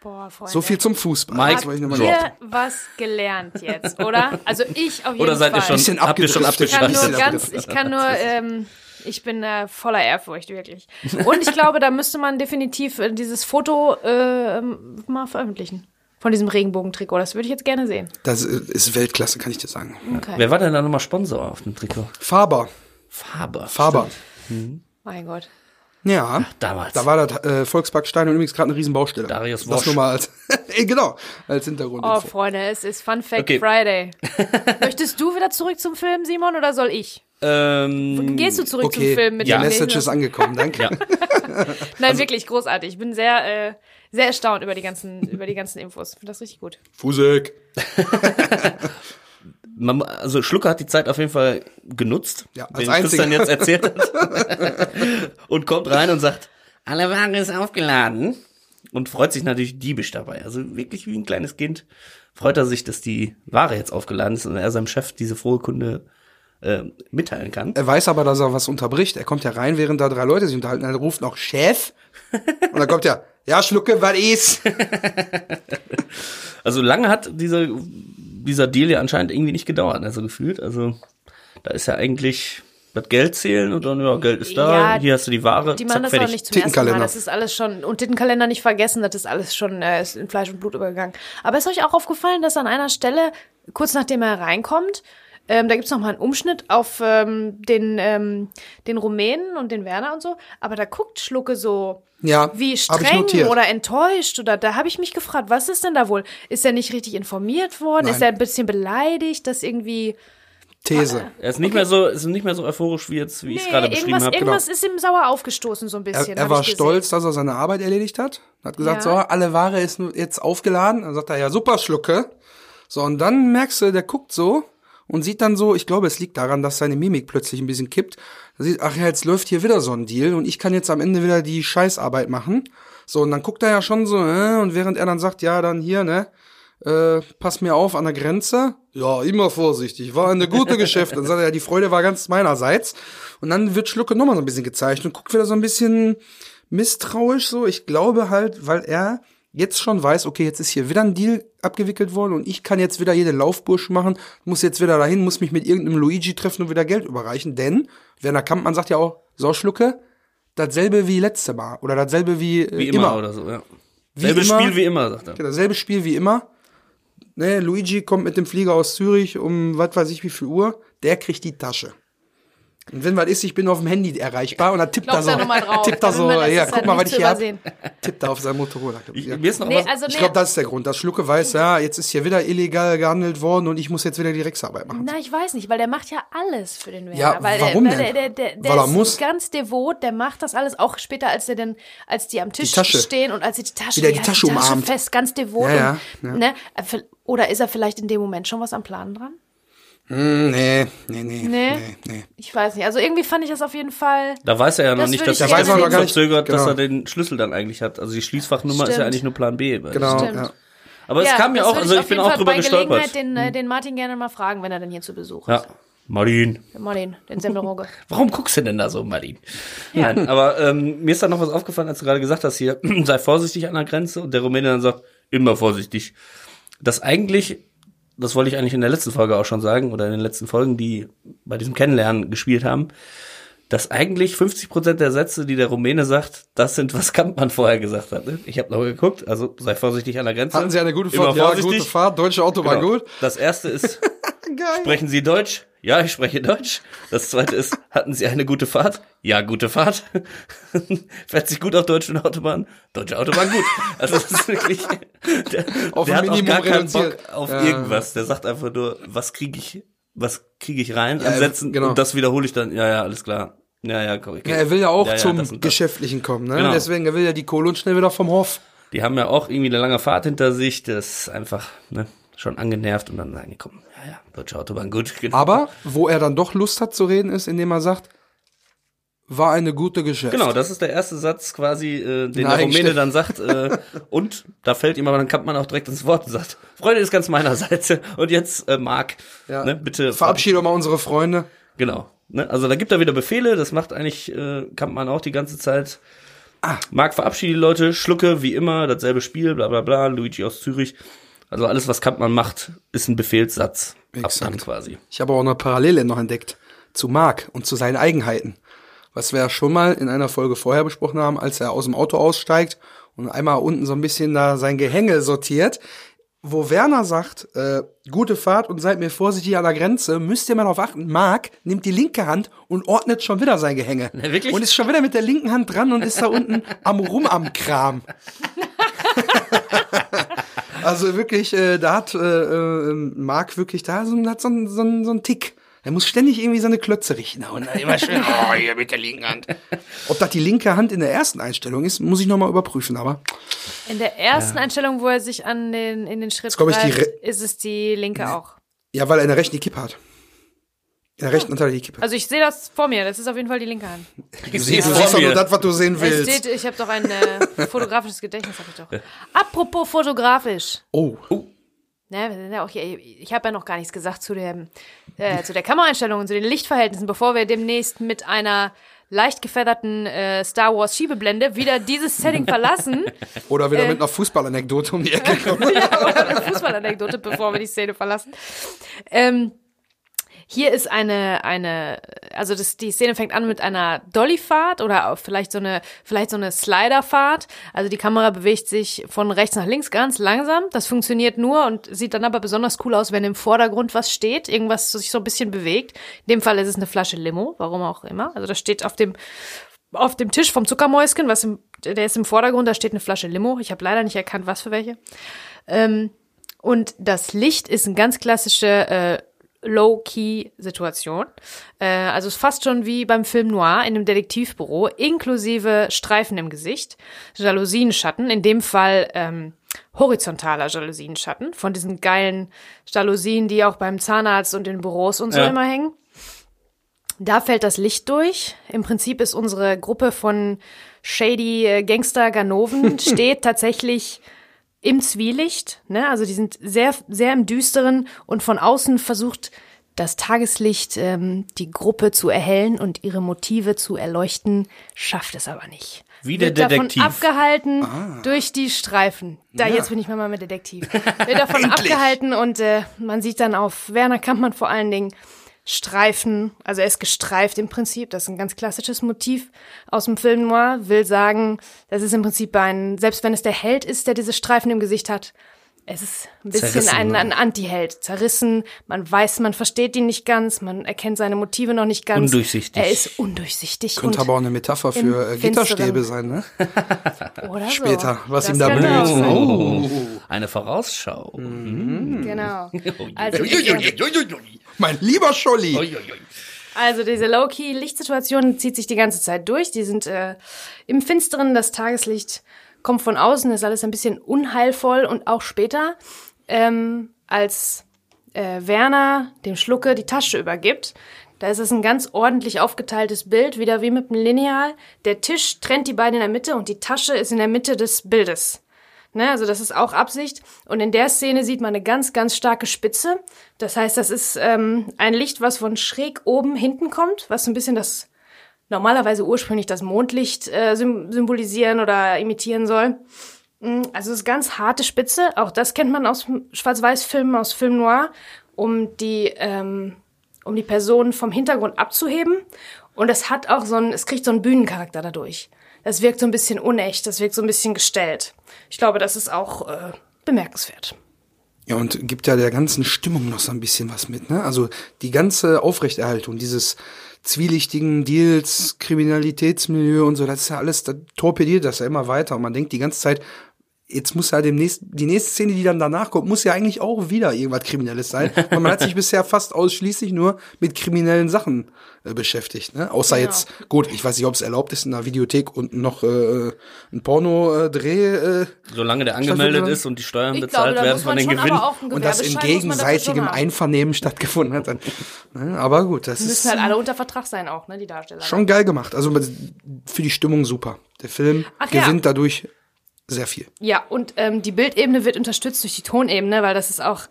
Boah, Freunde. So viel zum Fußball. Mike, Habt ihr was gelernt jetzt, oder? Also ich auf jeden Oder seid Fall. ihr schon, Bisschen habt ihr schon abgedriftet. Ich kann nur abgeschaltet? Bisschen ganz, ich kann nur, ähm, ich bin äh, voller Ehrfurcht, wirklich. Und ich glaube, da müsste man definitiv äh, dieses Foto äh, ähm, mal veröffentlichen. Von diesem Regenbogentrikot. Das würde ich jetzt gerne sehen. Das äh, ist Weltklasse, kann ich dir sagen. Okay. Wer war denn da nochmal Sponsor auf dem Trikot? Faber. Faber. Faber. Mein Gott. Ja. Damals. Da war das äh, Volksparkstadion übrigens gerade eine Riesenbaustelle. Darius Das Wosch. nur mal als, genau, als Hintergrund. Oh, Freunde, es ist Fun Fact Okay. Friday. Möchtest du wieder zurück zum Film, Simon, oder soll ich? ähm, Gehst du zurück okay, zum Film mit die dem Message ist angekommen, danke. Ja. Nein, wirklich großartig. Ich bin sehr, äh, sehr erstaunt über die ganzen, über die ganzen Infos. Ich finde das richtig gut. Fusek. Man, also Schlucker hat die Zeit auf jeden Fall genutzt, Ja, als den Christian einziger. jetzt erzählt hat. und kommt rein und sagt, alle Ware ist aufgeladen. Und freut sich natürlich diebisch dabei. Also wirklich wie ein kleines Kind freut er sich, dass die Ware jetzt aufgeladen ist und er seinem Chef diese frohe Kunde äh, mitteilen kann. Er weiß aber, dass er was unterbricht. Er kommt ja rein, während da drei Leute sich unterhalten. Er ruft noch Chef. Und dann kommt ja, ja, Schlucke, was ist? Also lange hat dieser, dieser Deal ja anscheinend irgendwie nicht gedauert, also gefühlt. Also da ist ja eigentlich das Geld zählen und dann, ja, Geld ist da, Ja, hier hast du die Ware, Die zack, machen das auch fertig. nicht zum ersten Mal. Das ist alles schon, und Tittenkalender nicht vergessen, das ist alles schon äh, ist in Fleisch und Blut übergegangen. Aber ist euch auch aufgefallen, dass an einer Stelle, kurz nachdem er reinkommt, ähm, da gibt's noch mal einen Umschnitt auf ähm, den, ähm, den Rumänen und den Werner und so, aber da guckt Schlucke so Ja, wie streng oder enttäuscht oder da habe ich mich gefragt, was ist denn da wohl? Ist er nicht richtig informiert worden? Nein. Ist er ein bisschen beleidigt, dass irgendwie These. Er ist nicht mehr so, ist nicht mehr so euphorisch wie jetzt, wie ich es gerade beschrieben irgendwas, habe. irgendwas ist ihm sauer aufgestoßen so ein Er, bisschen. er hab war stolz, dass er seine Arbeit erledigt hat. Hat gesagt, Ja. so, alle Ware ist jetzt aufgeladen. Dann sagt er, ja, super, Schlucke. So, und dann merkst du, der guckt so und sieht dann so, ich glaube, es liegt daran, dass seine Mimik plötzlich ein bisschen kippt. Er sieht, ach ja, jetzt läuft hier wieder so ein Deal und ich kann jetzt am Ende wieder die Scheißarbeit machen. So, und dann guckt er ja schon so, äh, und während er dann sagt, ja, dann hier, ne, äh, pass mir auf an der Grenze. Ja, immer vorsichtig. War eine gute Geschäft. Dann sagt er, ja, die Freude war ganz meinerseits. Und dann wird Schlucke nochmal so ein bisschen gezeigt und guckt wieder so ein bisschen misstrauisch so. Ich glaube halt, weil er jetzt schon weiß, okay, jetzt ist hier wieder ein Deal abgewickelt worden und ich kann jetzt wieder jede Laufbursch machen, muss jetzt wieder dahin, muss mich mit irgendeinem Luigi treffen und wieder Geld überreichen, denn Werner Kampmann sagt ja auch, so Schlucke, dasselbe wie letzte Mal oder dasselbe wie, äh, Wie immer, oder so, ja. Wie Selbes immer. Spiel wie immer, sagt er. Genau, dasselbe Spiel wie immer. Ne, Luigi kommt mit dem Flieger aus Zürich um was weiß ich wie viel Uhr. Der kriegt die Tasche. Und wenn was ist, ich bin auf dem Handy erreichbar und dann tippt er so, da tippt er so, ja, guck mal, was ich hier hab. Tippt er auf sein Motorroller. Ich, ja. Mir ist noch Nee, was, also Ich nee, glaube, das ist der Grund, dass Schlucke weiß, ja, jetzt ist hier wieder illegal gehandelt worden und ich muss jetzt wieder die Drecksarbeit machen. Na, ich weiß nicht, weil der macht ja alles für den Werner. Ja, weil warum der, weil denn? Der, der, der, der Weil er ist muss. ganz devot, der macht das alles, auch später, als der denn, als die am Tisch Tasche. stehen und als sie die Tasche, Wieder die hat Tasche umarmt. fest, ganz devot. Ja, ja, und. Ne, äh, oder ist er vielleicht in dem Moment schon was am Plan dran? Hm, nee, nee, nee, Nee? nee, nee. Ich weiß nicht. Also irgendwie fand ich das auf jeden Fall. da weiß er ja noch Das nicht, dass ich er weiß noch sehen. gar nicht verzögert, dass Genau. er den Schlüssel dann eigentlich hat. Also die Schließfachnummer ist ja Stimmt. eigentlich nur Plan B. weil- Genau, Stimmt. ja. Aber es kam mir das auch, also ich auf bin jeden auch Fall drüber bei Gelegenheit gestolpert. Den, äh, den Martin gerne mal fragen, wenn er denn hier zu Besuch Ja. ist. Martin. Martin, den Semmelroge. Warum guckst du denn da so, Martin? Nein, aber ähm, mir ist da noch was aufgefallen, als du gerade gesagt hast, hier, sei vorsichtig an der Grenze und der Rumäne dann sagt, immer vorsichtig. Das eigentlich, das wollte ich eigentlich in der letzten Folge auch schon sagen, oder in den letzten Folgen, die bei diesem Kennenlernen gespielt haben, dass eigentlich 50 Prozent der Sätze, die der Rumäne sagt, das sind, was Kampmann vorher gesagt hat. Ne? Ich habe noch geguckt, also sei vorsichtig an der Grenze. Hatten Sie eine gute Fahrt? Ja, gute Fahrt, deutsche Autobahn, Genau. gut. Das erste ist, Geil. Sprechen Sie Deutsch? Ja, ich spreche Deutsch. Das zweite ist, hatten Sie eine gute Fahrt? Ja, gute Fahrt. Fährt sich gut auf deutschen Autobahnen? Deutsche Autobahn gut. Also das ist wirklich, der, Auf der hat auch gar keinen Bock auf Ja. irgendwas. Der sagt einfach nur, was kriege ich, was kriege ich rein Ja, an Sätzen genau. und das wiederhole ich dann. Ja, ja, alles klar. Ja, ja, komm, okay. Ja, er will ja auch Ja, zum das und das. Geschäftlichen kommen, ne? Genau. Deswegen, er will ja die Kohle und schnell wieder vom Hof. Die haben ja auch irgendwie eine lange Fahrt hinter sich. Das ist einfach, ne, schon angenervt und dann sagen die, komm, ja, ja, deutsche Autobahn gut. Genau. Aber, wo er dann doch Lust hat zu reden, ist, indem er sagt, war eine gute Geschäft. Genau, das ist der erste Satz quasi, äh, den der Nein, Rumäne stimmt. dann sagt. Äh, und da fällt ihm aber, dann kann man auch direkt ins Wort und sagt, Freunde ist ganz meinerseits. Und jetzt äh, Marc, Ja. ne, bitte. Verabschiede doch mal unsere Freunde. Genau. Ne? Also da gibt er wieder Befehle, das macht eigentlich äh, Kampmann auch die ganze Zeit. Ah. Marc verabschiedet die Leute, Schlucke, wie immer, dasselbe Spiel, bla bla bla, Luigi aus Zürich. Also alles, was Kampmann macht, ist ein Befehlssatz. Ab Exakt. dann quasi. Ich habe auch eine Parallele noch entdeckt zu Mark und zu seinen Eigenheiten. Was wir ja schon mal in einer Folge vorher besprochen haben, als er aus dem Auto aussteigt und einmal unten so ein bisschen da sein Gehänge sortiert. Wo Werner sagt, äh, gute Fahrt und seid mir vorsichtig an der Grenze, müsst ihr mal darauf achten, Mark nimmt die linke Hand und ordnet schon wieder sein Gehänge. Na, wirklich? Und ist schon wieder mit der linken Hand dran und ist da unten am Rum am Kram. Also wirklich, äh, da hat äh, äh, Marc wirklich da so, hat so, einen- so, so einen Tick. Er muss ständig irgendwie seine Klötze richten. Und dann immer schön, oh, hier mit der linken Hand. Ob das die linke Hand in der ersten Einstellung ist, muss ich nochmal überprüfen. Aber In der ersten Einstellung, wo er sich an den, in den Schritt glaub ich, die greift, Re- ist es die linke auch. ja, weil er in der rechten die Kippe hat. In der rechten Hand hat er die Kippe. Also ich sehe das vor mir, das ist auf jeden Fall die linke Hand. du siehst, du siehst doch nur das, was du sehen Es willst. steht, ich habe doch ein äh, fotografisches Gedächtnis, habe ich doch. Apropos fotografisch. Oh, Ne, wir sind ja auch hier, ich habe ja noch gar nichts gesagt zu, dem, äh, zu der Kameraeinstellung und zu den Lichtverhältnissen, bevor wir demnächst mit einer leicht gefedderten äh, Star Wars Schiebeblende wieder dieses Setting verlassen. oder Äh. wieder mit einer Fußballanekdote um die Ecke kommen. ja, oder eine Fußballanekdote, bevor wir die Szene verlassen. Ähm, hier ist eine, eine, also das, die Szene fängt an mit einer Dollyfahrt oder vielleicht so eine, vielleicht so eine Sliderfahrt. Also die Kamera bewegt sich von rechts nach links ganz langsam. Das funktioniert nur und sieht dann aber besonders cool aus, wenn im Vordergrund was steht, irgendwas sich so ein bisschen bewegt. In dem Fall ist es eine Flasche Limo, warum auch immer. Also das steht auf dem, auf dem Tisch vom Zuckermäuschen, was im, der ist im Vordergrund, da steht eine Flasche Limo. Ich habe leider nicht erkannt, was für welche. Ähm, und das Licht ist eine ganz klassische äh, Low-Key-Situation. Äh, also es ist fast schon wie beim Film Noir in einem Detektivbüro, inklusive Streifen im Gesicht, Jalousienschatten, in dem Fall ähm, horizontaler Jalousienschatten, von diesen geilen Jalousien, die auch beim Zahnarzt und in Büros und so Ja. immer hängen. Da fällt das Licht durch. Im Prinzip ist unsere Gruppe von shady äh, Gangster Ganoven steht tatsächlich im Zwielicht, ne? Also die sind sehr, sehr im Düsteren und von außen versucht das Tageslicht ähm, die Gruppe zu erhellen und ihre Motive zu erleuchten, schafft es aber nicht. Wie der Wird davon Detektiv. abgehalten durch die Streifen. Da jetzt bin ich mal mit Detektiv. Wird davon abgehalten und äh, man sieht dann auf Werner Kampmann vor allen Dingen Streifen, also er ist gestreift im Prinzip, das ist ein ganz klassisches Motiv aus dem Film Noir, will sagen, das ist im Prinzip ein, selbst wenn es der Held ist, der diese Streifen im Gesicht hat, es ist ein bisschen Zerrissen, ein, ne? ein Anti-Held. Zerrissen, man weiß, man versteht ihn nicht ganz, man erkennt seine Motive noch nicht ganz. Undurchsichtig. Er ist undurchsichtig. Könnte und, aber auch eine Metapher für äh. Gitterstäbe sein, ne? oder Später, so. was Das ihm da blüht. sein. Oh. Eine Vorausschau. Genau. Also, Mein lieber Scholli. Also diese Low-Key-Lichtsituation zieht sich die ganze Zeit durch. Die sind äh, im Finsteren, das Tageslicht kommt von außen, ist alles ein bisschen unheilvoll und auch später, ähm, als äh, Werner dem Schlucke die Tasche übergibt, da ist es ein ganz ordentlich aufgeteiltes Bild, wieder wie mit einem Lineal. Der Tisch trennt die beiden in der Mitte und die Tasche ist in der Mitte des Bildes. Ne, also das ist auch Absicht. Und in der Szene sieht man eine ganz, ganz starke Spitze. Das heißt, das ist ähm, ein Licht, was von schräg oben hinten kommt, was so ein bisschen das normalerweise ursprünglich das Mondlicht äh, sym symbolisieren oder imitieren soll. Mm, Also es ist ganz harte Spitze. Auch das kennt man aus Schwarz-Weiß-Filmen, aus Film Noir, um die ähm, um die Person vom Hintergrund abzuheben. Und es hat auch so ein, es kriegt so einen Bühnencharakter dadurch. Das wirkt so ein bisschen unecht, das wirkt so ein bisschen gestellt. Ich glaube, das ist auch äh, bemerkenswert. Ja, und gibt ja der ganzen Stimmung noch so ein bisschen was mit, ne? Also die ganze Aufrechterhaltung dieses zwielichtigen Deals, Kriminalitätsmilieu und so, das ist ja alles, da torpediert das ja immer weiter und man denkt die ganze Zeit, jetzt muss ja demnächst, die nächste Szene, die dann danach kommt, muss ja eigentlich auch wieder irgendwas Kriminelles sein. Und man hat sich bisher fast ausschließlich nur mit kriminellen Sachen äh, beschäftigt, ne? Außer Genau. jetzt, gut, ich weiß nicht, ob es erlaubt ist, in einer Videothek unten noch äh, ein Porno-Dreh äh, Solange der angemeldet ist und die Steuern Ich bezahlt glaube, werden von man den Gewinnen. und das in gegenseitigem. Einvernehmen stattgefunden hat. Dann, ne? Aber gut, das ist Müssen halt alle unter Vertrag sein auch, ne, die Darsteller. schon geil gemacht. Also für die Stimmung super. Der Film Ach ja. gewinnt dadurch sehr viel. Ja, und ähm, die Bildebene wird unterstützt durch die Tonebene, weil das ist auch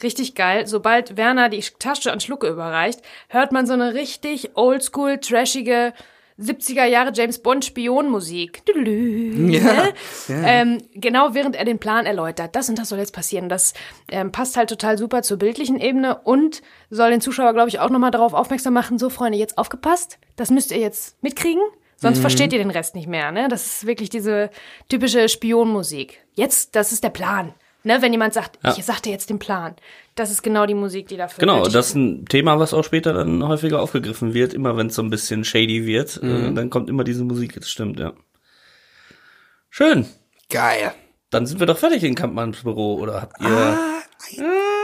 richtig geil. Sobald Werner die Tasche an Schlucke überreicht, hört man so eine richtig oldschool, trashige 70er Jahre James Bond Spionmusik. Ja, ne? ja. Ähm, genau während er den Plan erläutert. Das und das soll jetzt passieren. Das ähm, passt halt total super zur bildlichen Ebene und soll den Zuschauer, glaube ich, auch nochmal darauf aufmerksam machen, so Freunde, jetzt aufgepasst. Das müsst ihr jetzt mitkriegen. Sonst Mhm. versteht ihr den Rest nicht mehr, ne? Das ist wirklich diese typische Spionmusik. Jetzt, das ist der Plan. Ne, wenn jemand sagt, Ja. ich sagte jetzt den Plan. Das ist genau die Musik, die dafür Genau, das ist ein Thema, was auch später dann häufiger aufgegriffen wird. Immer wenn es so ein bisschen shady wird, Mhm. äh, dann kommt immer diese Musik. Das stimmt, ja. Schön. Geil. Dann sind wir doch fertig in Kampmanns Büro, oder habt ihr?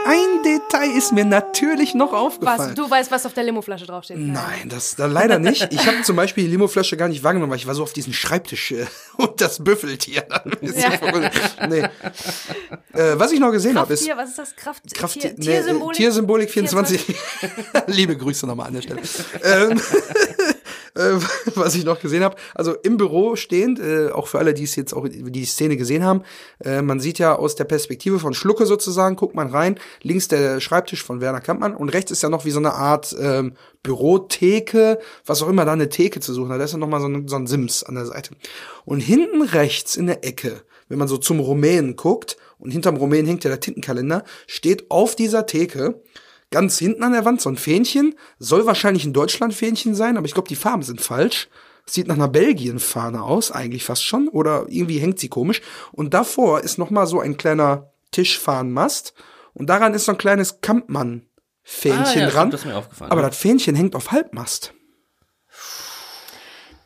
Ein Detail ist mir natürlich noch Was, aufgefallen. du weißt, was auf der Limoflasche draufsteht. Nein, das da leider nicht. Ich habe zum Beispiel die Limoflasche gar nicht wahrgenommen, weil ich war so auf diesen Schreibtisch äh, und das Büffeltier. Ist Ja. nee. äh, was ich noch gesehen habe, ist Krafttier, was ist das? Kraft, Kraft Tier, nee, Tiersymbolik? äh, Tiersymbolik 24. Liebe Grüße nochmal an der Stelle. ähm, äh, was ich noch gesehen habe, also im Büro stehend, äh, auch für alle, die es jetzt auch die, Szene gesehen haben, äh, man sieht ja aus der Perspektive von Schlucke sozusagen, guckt man rein, links der Schreibtisch von Werner Kampmann und rechts ist ja noch wie so eine Art ähm, Bürotheke, was auch immer da eine Theke zu suchen hat. Da ist ja noch mal so ein, so ein Sims an der Seite. Und hinten rechts in der Ecke, wenn man so zum Rumänen guckt, und hinterm Rumänen hängt ja der Tintenkalender, steht auf dieser Theke ganz hinten an der Wand so ein Fähnchen. Soll wahrscheinlich ein Deutschland-Fähnchen sein, aber ich glaube, die Farben sind falsch. Sieht nach einer Belgien-Fahne aus, eigentlich fast schon. Oder irgendwie hängt sie komisch. Und davor ist noch mal so ein kleiner Tischfahnenmast. Und daran ist so ein kleines Kampmann-Fähnchen Ah, ja, dran. das ist mir aufgefallen, aber ja. das Fähnchen hängt auf Halbmast.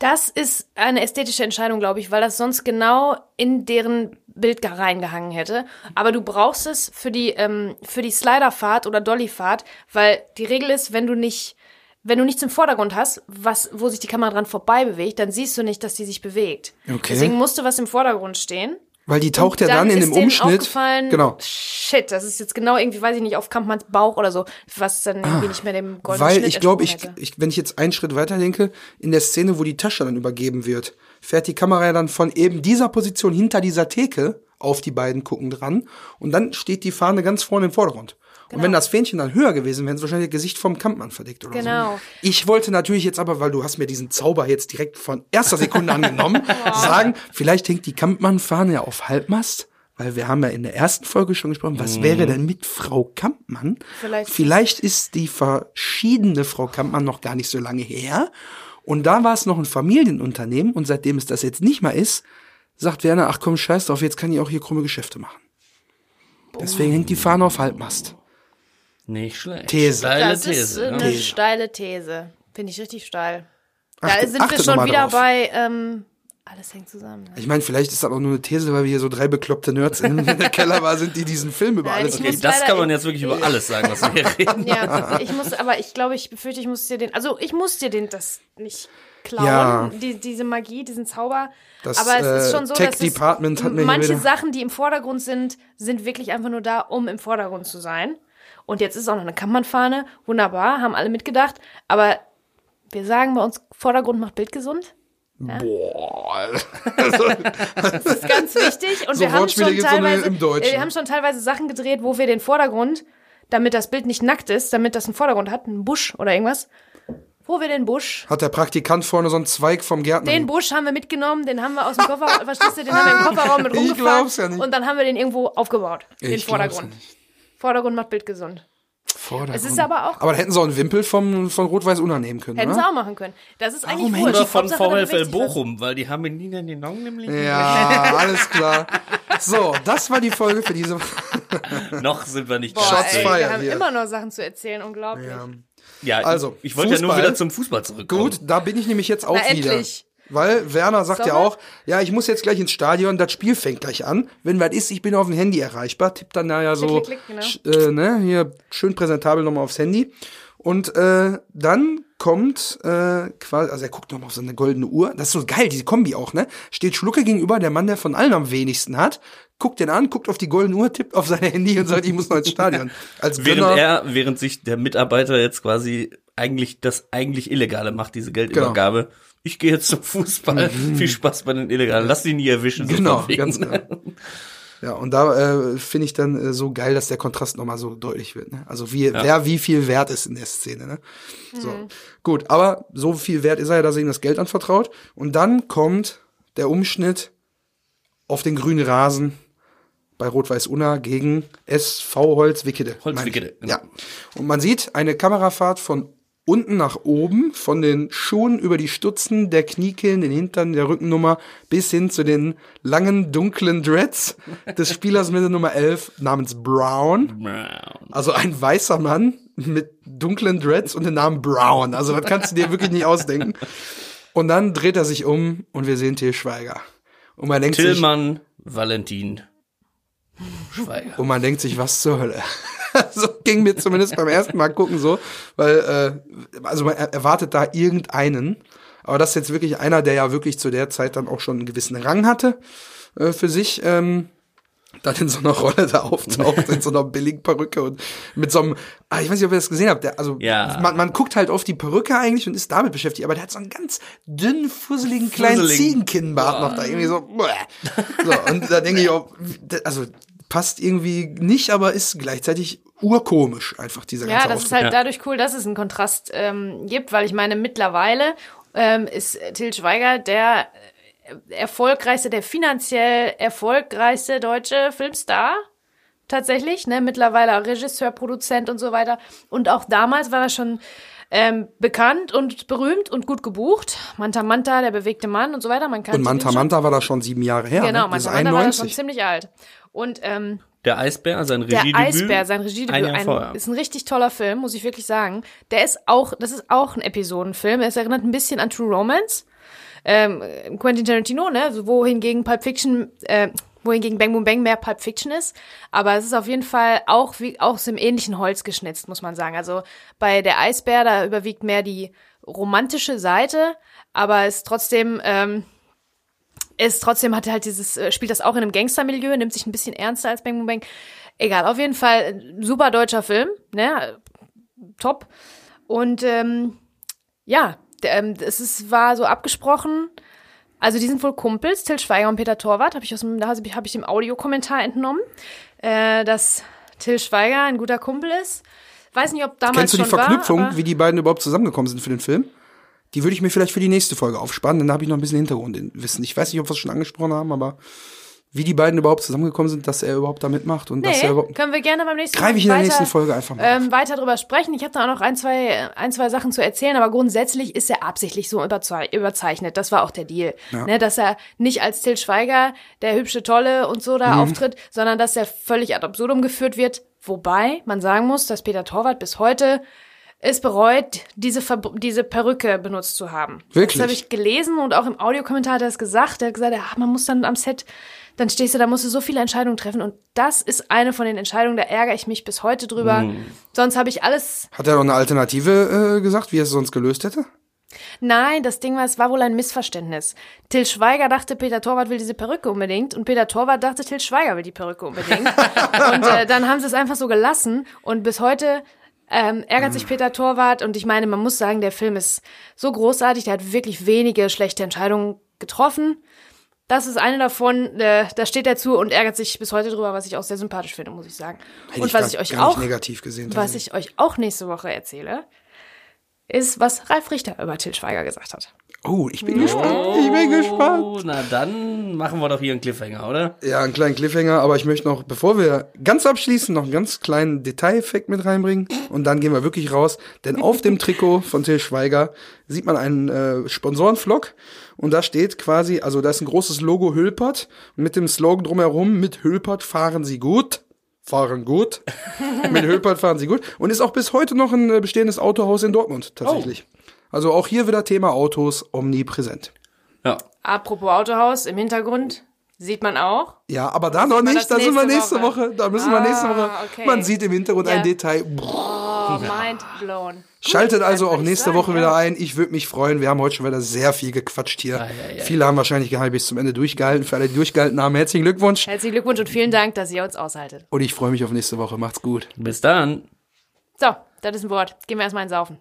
Das ist eine ästhetische Entscheidung, glaube ich, weil das sonst genau in deren Bild reingehangen hätte. Aber du brauchst es für die, ähm, für die Sliderfahrt oder Dollyfahrt, weil die Regel ist, wenn du nicht, wenn du nichts im Vordergrund hast, was, wo sich die Kamera dran vorbei bewegt, dann siehst du nicht, dass die sich bewegt. Okay. Deswegen musste was im Vordergrund stehen. Weil die taucht ja dann, in ist dem Umschnitt. Genau. Shit, das ist jetzt genau irgendwie, weiß ich nicht, auf Kampmanns Bauch oder so, was dann irgendwie nicht mehr dem goldenen Ah, Weil Schnitt ich glaube, ich, ich, wenn ich jetzt einen Schritt weiter denke, in der Szene, wo die Tasche dann übergeben wird, fährt die Kamera ja dann von eben dieser Position hinter dieser Theke auf die beiden gucken dran und dann steht die Fahne ganz vorne im Vordergrund. Und wenn das Fähnchen dann höher gewesen wäre, wäre es wahrscheinlich das Gesicht vom Kampmann verdeckt oder Genau. so. Ich wollte natürlich jetzt aber, weil du hast mir diesen Zauber jetzt direkt von erster Sekunde angenommen, sagen, vielleicht hängt die Kampmann-Fahne ja auf Halbmast, weil wir haben ja in der ersten Folge schon gesprochen, was wäre denn mit Frau Kampmann? Vielleicht- Vielleicht ist die verschiedene Frau Kampmann noch gar nicht so lange her. Und da war es noch ein Familienunternehmen und seitdem es das jetzt nicht mehr ist, sagt Werner, ach komm, scheiß drauf, jetzt kann ich auch hier krumme Geschäfte machen. Deswegen hängt die Fahne auf Halbmast. Nicht schlecht. These. Steile Das ist These. eine ne? These. steile These. Finde ich richtig steil. Da Achte- sind wir schon wieder drauf. bei, ähm, alles hängt zusammen. Ne? Ich meine, vielleicht ist das auch nur eine These, weil wir hier so drei bekloppte Nerds in der Keller war, sind, die diesen Film über Nein, alles ich Okay, reden. das kann man jetzt wirklich über alles sagen, was wir hier reden. Ja, ich muss, aber ich glaube, ich befürchte, ich muss dir den, also ich muss dir den das nicht klauen, Ja. die, diese Magie, diesen Zauber. Das, aber es ist äh, schon so, Tech dass es, manche Sachen, die im Vordergrund sind, sind wirklich einfach nur da, um im Vordergrund zu sein. Und jetzt ist auch noch eine Kammernfahne, wunderbar, haben alle mitgedacht. Aber wir sagen bei uns, Vordergrund macht Bild gesund. Boah. Das ist ganz wichtig. Und So wir haben schon teilweise, im Deutschen. wir haben schon teilweise Sachen gedreht, wo wir den Vordergrund, damit das Bild nicht nackt ist, damit das einen Vordergrund hat, einen Busch oder irgendwas, wo wir den Busch, Hat der Praktikant vorne so einen Zweig vom Gärtner? den Busch haben wir mitgenommen, den haben wir aus dem Kofferraum, verstehst du, den haben wir im Kofferraum mit Ich rumgefahren glaub's ja nicht. und dann haben wir den irgendwo aufgebaut, den Ich ja Vordergrund. nicht. Vordergrund macht Bild gesund. Vordergrund. Es ist aber auch, Aber da hätten sie auch einen Wimpel vom, von Rot-Weiß unannehmen können, hätten sie oder? auch machen können. Das ist eigentlich Warum wurscht. Oder von VfL. Bochum, weil die haben in Liga den Augen nämlich Ja, alles klar. So, das war die Folge für diese Noch sind wir nicht Boah, Shots ey, wir haben hier. immer noch Sachen zu erzählen, unglaublich. Ja. Ja, Also, ich wollte ja nur wieder zum Fußball zurückkommen. Gut, da bin ich nämlich jetzt auch Na, wieder. endlich. Weil Werner sagt ja Sommer? auch, ja, ich muss jetzt gleich ins Stadion, das Spiel fängt gleich an. Wenn was ist, ich bin auf dem Handy erreichbar, tippt dann da ja so, klick, klick, genau. äh, ne, hier schön präsentabel nochmal aufs Handy. Und äh, dann kommt äh, quasi, also er guckt nochmal auf so eine goldene Uhr. Das ist so geil, diese Kombi auch, ne? Steht Schlucke gegenüber, der Mann, der von allen am wenigsten hat, guckt den an, guckt auf die goldene Uhr, tippt auf sein Handy und sagt, ich muss noch ins Stadion. Als Während Gönner, er, während sich der Mitarbeiter jetzt quasi eigentlich das eigentlich Illegale macht, diese Geldübergabe. Ich gehe jetzt zum Fußball. Viel Spaß bei den Illegalen. Lass die nie erwischen. so Genau, ganz genau. Ja, und da äh, finde ich dann äh, so geil, dass der Kontrast nochmal so deutlich wird. Ne? Also wie, wer wie viel wert ist in der Szene. Ne? So, gut, aber so viel wert ist er ja, dass er ihm das Geld anvertraut. Und dann kommt der Umschnitt auf den grünen Rasen bei Rot-Weiß Unna gegen SV Holzwickede. Holzwickede, meine ich. genau. Ja. Und man sieht eine Kamerafahrt von unten nach oben, von den Schuhen über die Stutzen, der Kniekehlen, den Hintern, der Rückennummer, bis hin zu den langen, dunklen Dreads des Spielers mit der Nummer 11 namens Brown. Also ein weißer Mann mit dunklen Dreads und den Namen Brown. Also das kannst du dir wirklich nicht ausdenken. Und dann dreht er sich um und wir sehen Till Schweiger. Und man denkt sich, Tillmann, Valentin, Schweiger. Und man denkt sich, was zur Hölle. so ging mir zumindest beim ersten Mal gucken so, weil äh, also man er- erwartet da irgendeinen, aber das ist jetzt wirklich einer, der ja wirklich zu der Zeit dann auch schon einen gewissen Rang hatte äh, für sich. Ähm, dann in so einer Rolle da auftaucht, in so einer billigen Perücke und mit so einem, ah, ich weiß nicht, ob ihr das gesehen habt, der, also Ja. man, man guckt halt auf die Perücke eigentlich und ist damit beschäftigt, aber der hat so einen ganz dünnen, fusseligen, kleinen Fusselig. Ziegenkinnbart noch da, irgendwie so, so und da denke ich auch, also passt irgendwie nicht, aber ist gleichzeitig urkomisch einfach dieser Ja, ganze das ist Auftritt. halt dadurch cool, dass es einen Kontrast ähm, gibt, weil ich meine, mittlerweile ähm, ist Till Schweiger der äh, erfolgreichste, der finanziell erfolgreichste deutsche Filmstar. Tatsächlich, ne? Mittlerweile auch Regisseur, Produzent und so weiter. Und auch damals war er schon ähm, bekannt und berühmt und gut gebucht. Manta Manta, der bewegte Mann und so weiter. Man kannte und Manta. Manta war da schon sieben Jahre her. Genau, ne? Manta ist Manta war da schon 91. ziemlich alt. Und ähm, Der Eisbär, sein der Regiedebüt. Eisbär, sein Regiedebüt, Ein Jahr ein, vorher. ist ein richtig toller Film, muss ich wirklich sagen. Der ist auch, das ist auch ein Episodenfilm. Es erinnert ein bisschen an True Romance. Ähm, Quentin Tarantino, ne? Also wohingegen Pulp Fiction, äh, wohingegen Bang Boom Bang mehr Pulp Fiction ist. Aber es ist auf jeden Fall auch wie auch aus dem ähnlichen Holz geschnitzt, muss man sagen. Also bei der Eisbär, da überwiegt mehr die romantische Seite, aber es ist trotzdem, ähm, ist trotzdem hat er halt dieses, äh, spielt das auch in einem Gangstermilieu, nimmt sich ein bisschen ernster als Bang Boom Bang. Egal, auf jeden Fall ein super deutscher Film, ne? Top. Und ähm, ja, ähm, es ist, war so abgesprochen. Also die sind wohl Kumpels, Till Schweiger und Peter Torwart, habe ich aus dem, habe ich, dem Audiokommentar entnommen, äh, dass Till Schweiger ein guter Kumpel ist. Weiß nicht, ob damals Kennst du die Verknüpfung, war, wie die beiden überhaupt zusammengekommen sind für den Film? Die würde ich mir vielleicht für die nächste Folge aufsparen, denn da habe ich noch ein bisschen Hintergrundwissen. Ich weiß nicht, ob wir es schon angesprochen haben, aber wie die beiden überhaupt zusammengekommen sind, dass er überhaupt da mitmacht und dass er Nee, überhaupt. können wir gerne beim nächsten Greife ich in der weiter, nächsten Folge einfach mal. ähm, weiter drüber sprechen. Ich habe da auch noch ein zwei, ein, zwei Sachen zu erzählen, aber grundsätzlich ist er absichtlich so überzei überzeichnet. Das war auch der Deal. Ne, dass er nicht als Till Schweiger, der hübsche Tolle und so Mhm. da auftritt, sondern dass er völlig ad absurdum geführt wird. Wobei man sagen muss, dass Peter Torwart bis heute es bereut, diese, Ver diese Perücke benutzt zu haben. Wirklich? Das habe ich gelesen und auch im Audiokommentar hat er es gesagt. Er hat gesagt, ach, man muss dann am Set, dann stehst du, da musst du so viele Entscheidungen treffen. Und das ist eine von den Entscheidungen, da ärgere ich mich bis heute drüber. Sonst habe ich alles. Hat er noch eine Alternative äh, gesagt, wie er es sonst gelöst hätte? Nein, das Ding war, es war wohl ein Missverständnis. Till Schweiger dachte, Peter Torwart will diese Perücke unbedingt und Peter Torwart dachte, Till Schweiger will die Perücke unbedingt. und äh, dann haben sie es einfach so gelassen und bis heute ähm, ärgert sich Peter Torwart und ich meine, man muss sagen, der Film ist so großartig, der hat wirklich wenige schlechte Entscheidungen getroffen. Das ist eine davon, äh, da steht er zu und ärgert sich bis heute drüber, was ich auch sehr sympathisch finde, muss ich sagen. Hätte und was gar- ich euch auch negativ gesehen. was ich euch auch nächste Woche erzähle, ist, was Ralf Richter über Till Schweiger gesagt hat. Oh, ich bin gespannt. Ich bin gespannt. Oh, na dann machen wir doch hier einen Cliffhanger, oder? Ja, einen kleinen Cliffhanger, aber ich möchte noch, bevor wir ganz abschließen, noch einen ganz kleinen Detaileffekt mit reinbringen und dann gehen wir wirklich raus, denn auf dem Trikot von Till Schweiger sieht man einen äh, Sponsorenflock und da steht quasi, also da ist ein großes Logo Hülpert mit dem Slogan drumherum, mit Hülpert fahren Sie gut. Fahren gut. mit Hülpert fahren Sie gut. Und ist auch bis heute noch ein äh, bestehendes Autohaus in Dortmund, tatsächlich. Also auch hier wieder Thema Autos omnipräsent. Ja. Apropos Autohaus, im Hintergrund sieht man auch. Ja, aber da noch nicht, das da sind wir nächste Woche. Woche. Da müssen wir nächste Ah, Woche. okay. Man sieht im Hintergrund ein Ja. Detail. Brrr. Oh, mind blown. Schaltet Gut, also auch nächste sagen, Woche ja. wieder ein. Ich würde mich freuen. Wir haben heute schon wieder sehr viel gequatscht hier. ja, ja. Viele haben wahrscheinlich gar nicht bis zum Ende durchgehalten. Für alle, die durchgehalten haben, herzlichen Glückwunsch. Herzlichen Glückwunsch und vielen Dank, dass ihr uns aushaltet. Und ich freue mich auf nächste Woche. Macht's gut. Bis dann. So, das ist ein Wort. Gehen wir erstmal ins Saufen.